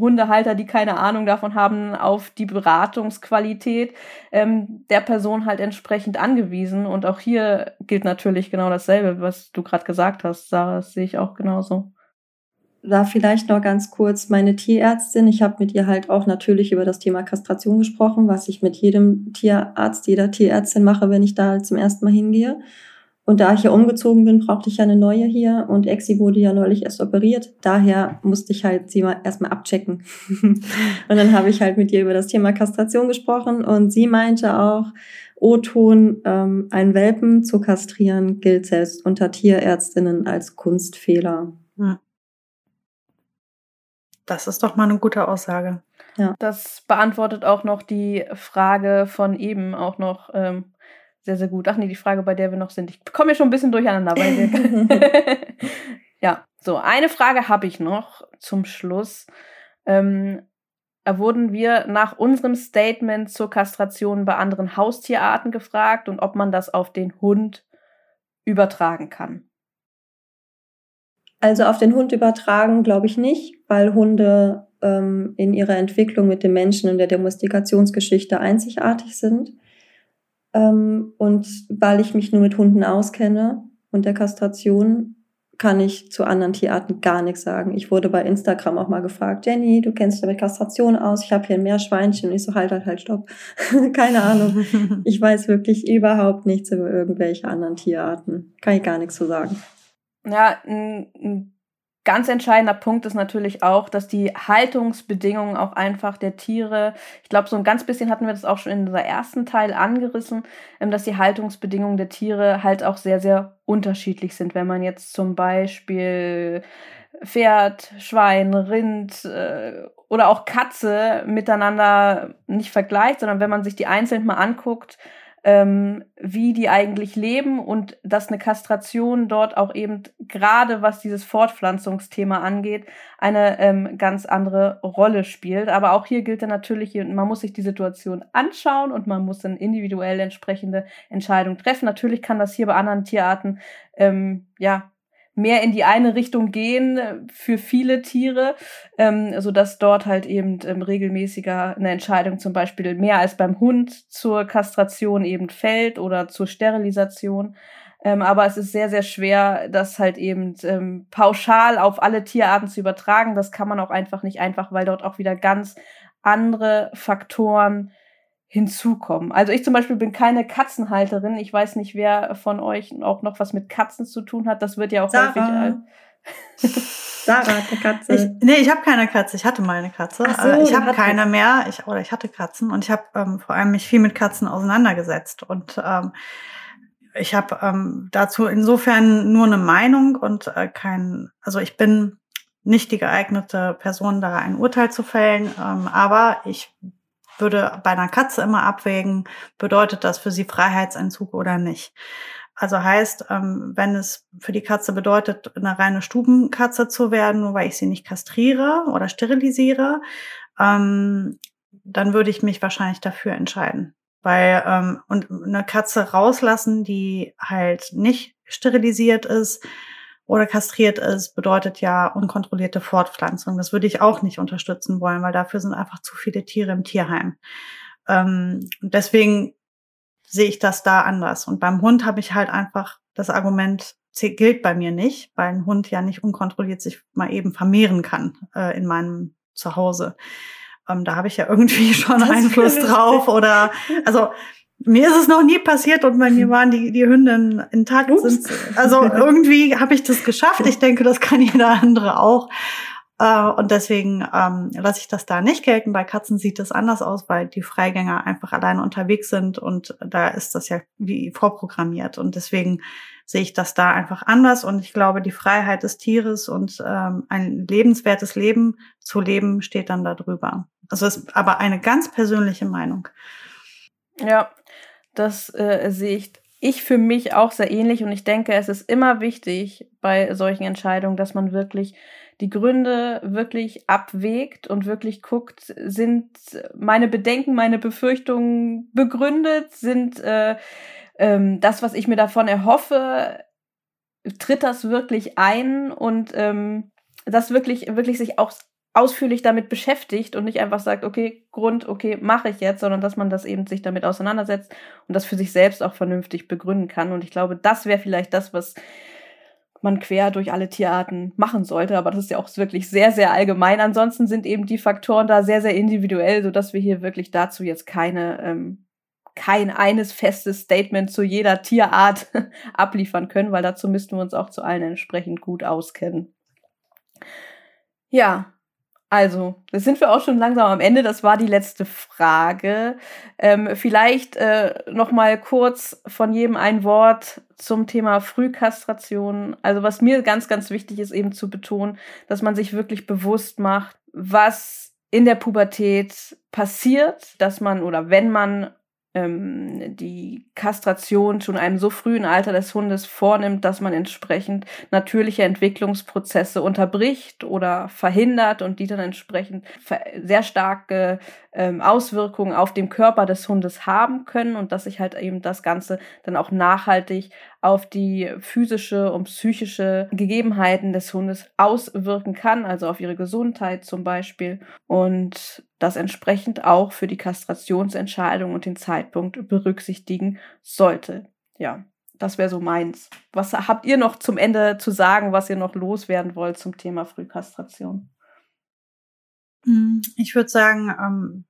Hundehalter, die keine Ahnung davon haben, auf die Beratungsqualität ähm, der Person halt entsprechend angewiesen. Und auch hier gilt natürlich genau dasselbe, was du gerade gesagt hast, Sarah. Das sehe ich auch genauso. Da vielleicht noch ganz kurz meine Tierärztin. Ich habe mit ihr halt auch natürlich über das Thema Kastration gesprochen, was ich mit jedem Tierarzt, jeder Tierärztin mache, wenn ich da zum ersten Mal hingehe. Und da ich ja umgezogen bin, brauchte ich ja eine neue hier und Exi wurde ja neulich erst operiert. Daher musste ich halt sie mal erstmal abchecken. und dann habe ich halt mit ihr über das Thema Kastration gesprochen und sie meinte auch, O-Ton, ähm, einen Welpen zu kastrieren gilt selbst unter Tierärztinnen als Kunstfehler. Das ist doch mal eine gute Aussage. Ja. Das beantwortet auch noch die Frage von eben auch noch, ähm, sehr, sehr gut. Ach nee, die Frage, bei der wir noch sind. Ich komme ja schon ein bisschen durcheinander. Ja, so, eine Frage habe ich noch zum Schluss. Ähm, wurden wir nach unserem Statement zur Kastration bei anderen Haustierarten gefragt und ob man das auf den Hund übertragen kann. Also auf den Hund übertragen glaube ich nicht, weil Hunde ähm, in ihrer Entwicklung mit dem Menschen und der Domestikationsgeschichte einzigartig sind. Ähm, und weil ich mich nur mit Hunden auskenne und der Kastration, kann ich zu anderen Tierarten gar nichts sagen. Ich wurde bei Instagram auch mal gefragt, Jenny, du kennst dich mit Kastration aus, ich habe hier ein Meerschweinchen und ich so, halt, halt, halt, stopp. Keine Ahnung. Ich weiß wirklich überhaupt nichts über irgendwelche anderen Tierarten. Kann ich gar nichts zu sagen. Ja, ein, ein Ganz entscheidender Punkt ist natürlich auch, dass die Haltungsbedingungen auch einfach der Tiere, ich glaube, so ein ganz bisschen hatten wir das auch schon in unser ersten Teil angerissen, ähm, dass die Haltungsbedingungen der Tiere halt auch sehr, sehr unterschiedlich sind. Wenn man jetzt zum Beispiel Pferd, Schwein, Rind äh, oder auch Katze miteinander nicht vergleicht, sondern wenn man sich die einzeln mal anguckt, ähm, wie die eigentlich leben und dass eine Kastration dort auch eben gerade was dieses Fortpflanzungsthema angeht, eine ähm, ganz andere Rolle spielt. Aber auch hier gilt dann natürlich, man muss sich die Situation anschauen und man muss dann individuell entsprechende Entscheidungen treffen. Natürlich kann das hier bei anderen Tierarten ähm, ja mehr in die eine Richtung gehen äh, für viele Tiere, ähm, so dass dort halt eben ähm, regelmäßiger eine Entscheidung zum Beispiel mehr als beim Hund zur Kastration eben fällt oder zur Sterilisation. Ähm, aber es ist sehr, sehr schwer, das halt eben ähm, pauschal auf alle Tierarten zu übertragen. Das kann man auch einfach nicht einfach, weil dort auch wieder ganz andere Faktoren hinzukommen. Also ich zum Beispiel bin keine Katzenhalterin. Ich weiß nicht, wer von euch auch noch was mit Katzen zu tun hat. Das wird ja auch Sarah. häufig. Sarah, der Katze. Ich, nee, ich habe keine Katze. Ich hatte mal eine Katze. So, äh, ich habe keine mehr. Ich, oder ich hatte Katzen und ich habe ähm, vor allem mich viel mit Katzen auseinandergesetzt. Und ähm, ich habe ähm, dazu insofern nur eine Meinung und äh, kein, also ich bin nicht die geeignete Person, da ein Urteil zu fällen. Ähm, aber ich würde bei einer Katze immer abwägen, bedeutet das für sie Freiheitsentzug oder nicht. Also heißt, ähm, wenn es für die Katze bedeutet, eine reine Stubenkatze zu werden, nur weil ich sie nicht kastriere oder sterilisiere, ähm, dann würde ich mich wahrscheinlich dafür entscheiden. Weil ähm, und eine Katze rauslassen, die halt nicht sterilisiert ist, oder kastriert ist, bedeutet ja unkontrollierte Fortpflanzung. Das würde ich auch nicht unterstützen wollen, weil dafür sind einfach zu viele Tiere im Tierheim. Ähm, deswegen sehe ich das da anders. Und beim Hund habe ich halt einfach das Argument, gilt bei mir nicht, weil ein Hund ja nicht unkontrolliert sich mal eben vermehren kann äh, in meinem Zuhause. Ähm, da habe ich ja irgendwie schon das Einfluss drauf oder also mir ist es noch nie passiert und bei mir waren die, die Hündin intakt. Sind, also irgendwie habe ich das geschafft. Ich denke, das kann jeder andere auch. Äh, und deswegen ähm, lasse ich das da nicht gelten. Bei Katzen sieht es anders aus, weil die Freigänger einfach alleine unterwegs sind und da ist das ja wie vorprogrammiert. Und deswegen sehe ich das da einfach anders. Und ich glaube, die Freiheit des Tieres und ähm, ein lebenswertes Leben zu leben steht dann darüber. Also ist aber eine ganz persönliche Meinung. Ja, das äh, sehe ich ich für mich auch sehr ähnlich und ich denke, es ist immer wichtig bei solchen Entscheidungen, dass man wirklich die Gründe wirklich abwägt und wirklich guckt, sind meine Bedenken, meine Befürchtungen begründet, sind äh, ähm, das, was ich mir davon erhoffe, tritt das wirklich ein? Und ähm, das wirklich, wirklich sich auch ausführlich damit beschäftigt und nicht einfach sagt, okay, Grund, okay, mache ich jetzt, sondern dass man das eben sich damit auseinandersetzt und das für sich selbst auch vernünftig begründen kann. Und ich glaube, das wäre vielleicht das, was man quer durch alle Tierarten machen sollte, aber das ist ja auch wirklich sehr, sehr allgemein. Ansonsten sind eben die Faktoren da sehr, sehr individuell, so dass wir hier wirklich dazu jetzt keine, ähm, kein eines festes Statement zu jeder Tierart abliefern können, weil dazu müssten wir uns auch zu allen entsprechend gut auskennen. Ja, also, da sind wir auch schon langsam am Ende. Das war die letzte Frage. Ähm, vielleicht äh, noch mal kurz von jedem ein Wort zum Thema Frühkastration. Also, was mir ganz, ganz wichtig ist, eben zu betonen, dass man sich wirklich bewusst macht, was in der Pubertät passiert, dass man oder wenn man ähm, die Kastration schon einem so frühen Alter des Hundes vornimmt, dass man entsprechend natürliche Entwicklungsprozesse unterbricht oder verhindert und die dann entsprechend sehr starke ähm, Auswirkungen auf den Körper des Hundes haben können und dass sich halt eben das Ganze dann auch nachhaltig auf die physische und psychische Gegebenheiten des Hundes auswirken kann, also auf ihre Gesundheit zum Beispiel. Und das entsprechend auch für die Kastrationsentscheidung und den Zeitpunkt berücksichtigen sollte. Ja, das wäre so meins. Was habt ihr noch zum Ende zu sagen, was ihr noch loswerden wollt zum Thema Frühkastration? Hm, ich würde sagen, ähm,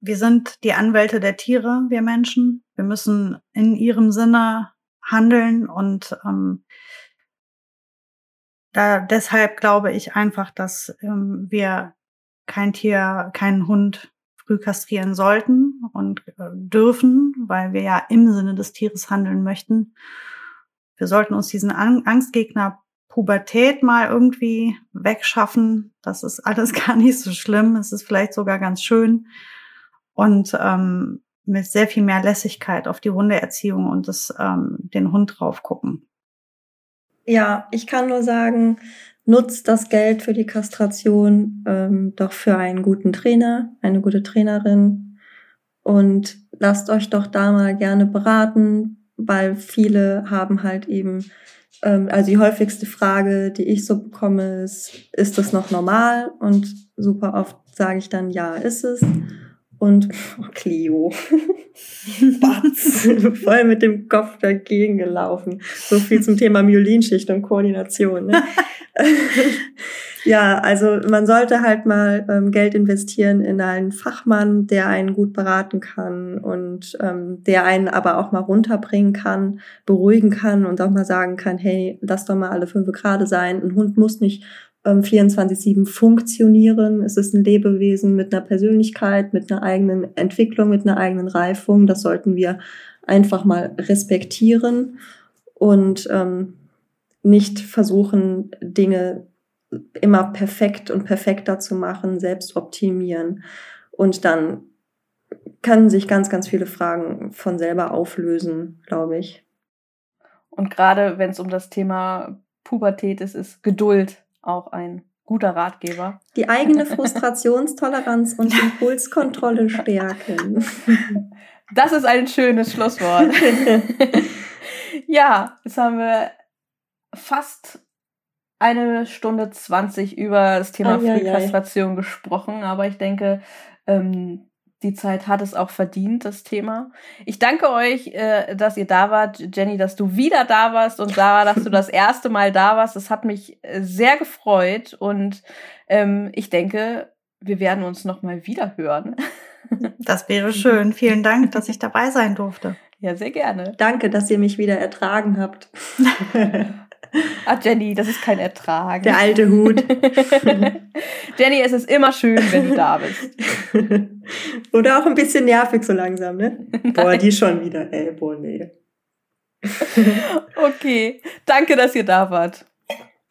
wir sind die Anwälte der Tiere, wir Menschen. Wir müssen in ihrem Sinne handeln und ähm, da, deshalb glaube ich einfach, dass ähm, wir kein Tier, keinen Hund früh kastrieren sollten und äh, dürfen, weil wir ja im Sinne des Tieres handeln möchten. Wir sollten uns diesen Angstgegner Pubertät mal irgendwie wegschaffen. Das ist alles gar nicht so schlimm. Es ist vielleicht sogar ganz schön. Und ähm, mit sehr viel mehr Lässigkeit auf die Hundeerziehung und das, ähm, den Hund drauf gucken. Ja, ich kann nur sagen, nutzt das Geld für die Kastration ähm, doch für einen guten Trainer, eine gute Trainerin und lasst euch doch da mal gerne beraten, weil viele haben halt eben, ähm, also die häufigste Frage, die ich so bekomme, ist, ist das noch normal? Und super oft sage ich dann, ja, ist es. Und oh, Clio, Batz, voll mit dem Kopf dagegen gelaufen. So viel zum Thema Myelinschicht und Koordination. Ne? ja, also man sollte halt mal ähm, Geld investieren in einen Fachmann, der einen gut beraten kann und ähm, der einen aber auch mal runterbringen kann, beruhigen kann und auch mal sagen kann, hey, lass doch mal alle fünf Grade sein. Ein Hund muss nicht ähm, 24-7 funktionieren. Es ist ein Lebewesen mit einer Persönlichkeit, mit einer eigenen Entwicklung, mit einer eigenen Reifung. Das sollten wir einfach mal respektieren und ähm, nicht versuchen, Dinge immer perfekt und perfekter zu machen, selbst optimieren. Und dann können sich ganz, ganz viele Fragen von selber auflösen, glaube ich. Und gerade wenn es um das Thema Pubertät ist, ist Geduld auch ein guter Ratgeber. Die eigene Frustrationstoleranz und Impulskontrolle stärken. Das ist ein schönes Schlusswort. ja, jetzt haben wir fast eine Stunde zwanzig über das Thema Frühkastration gesprochen, aber ich denke, ähm, die Zeit hat es auch verdient, das Thema. Ich danke euch, äh, dass ihr da wart. Jenny, dass du wieder da warst und Sarah, dass du das erste Mal da warst. Das hat mich äh, sehr gefreut und ähm, ich denke, wir werden uns noch mal wieder hören. Das wäre schön. Vielen Dank, dass ich dabei sein durfte. Ja, sehr gerne. Danke, dass ihr mich wieder ertragen habt. Ah, Jenny, das ist kein Ertrag. Der alte Hut. Jenny, es ist immer schön, wenn du da bist. Oder auch ein bisschen nervig so langsam, ne? Boah, die schon wieder. Ey, boah, nee. okay, danke, dass ihr da wart.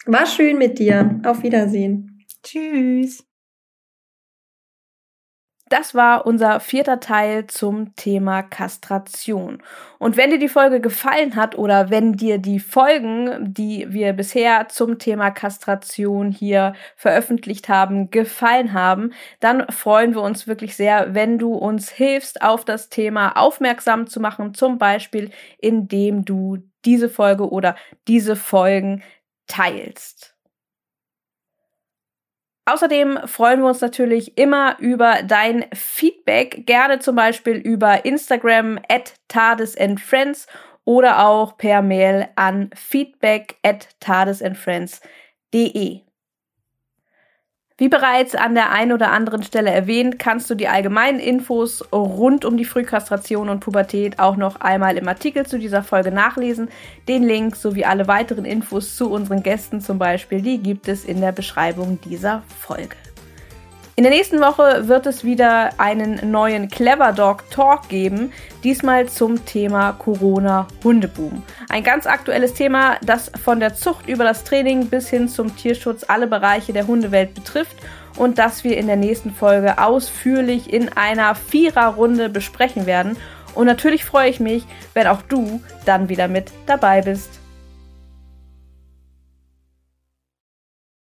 War schön mit dir. Auf Wiedersehen. Tschüss. Das war unser vierter Teil zum Thema Kastration. Und wenn dir die Folge gefallen hat oder wenn dir die Folgen, die wir bisher zum Thema Kastration hier veröffentlicht haben, gefallen haben, dann freuen wir uns wirklich sehr, wenn du uns hilfst, auf das Thema aufmerksam zu machen, zum Beispiel indem du diese Folge oder diese Folgen teilst. Außerdem freuen wir uns natürlich immer über dein Feedback, gerne zum Beispiel über Instagram at tadesandfriends oder auch per Mail an feedback at tadesandfriends.de. Wie bereits an der einen oder anderen Stelle erwähnt, kannst du die allgemeinen Infos rund um die Frühkastration und Pubertät auch noch einmal im Artikel zu dieser Folge nachlesen. Den Link sowie alle weiteren Infos zu unseren Gästen zum Beispiel, die gibt es in der Beschreibung dieser Folge. In der nächsten Woche wird es wieder einen neuen Clever Dog Talk geben, diesmal zum Thema Corona Hundeboom. Ein ganz aktuelles Thema, das von der Zucht über das Training bis hin zum Tierschutz alle Bereiche der Hundewelt betrifft und das wir in der nächsten Folge ausführlich in einer Viererrunde besprechen werden. Und natürlich freue ich mich, wenn auch du dann wieder mit dabei bist.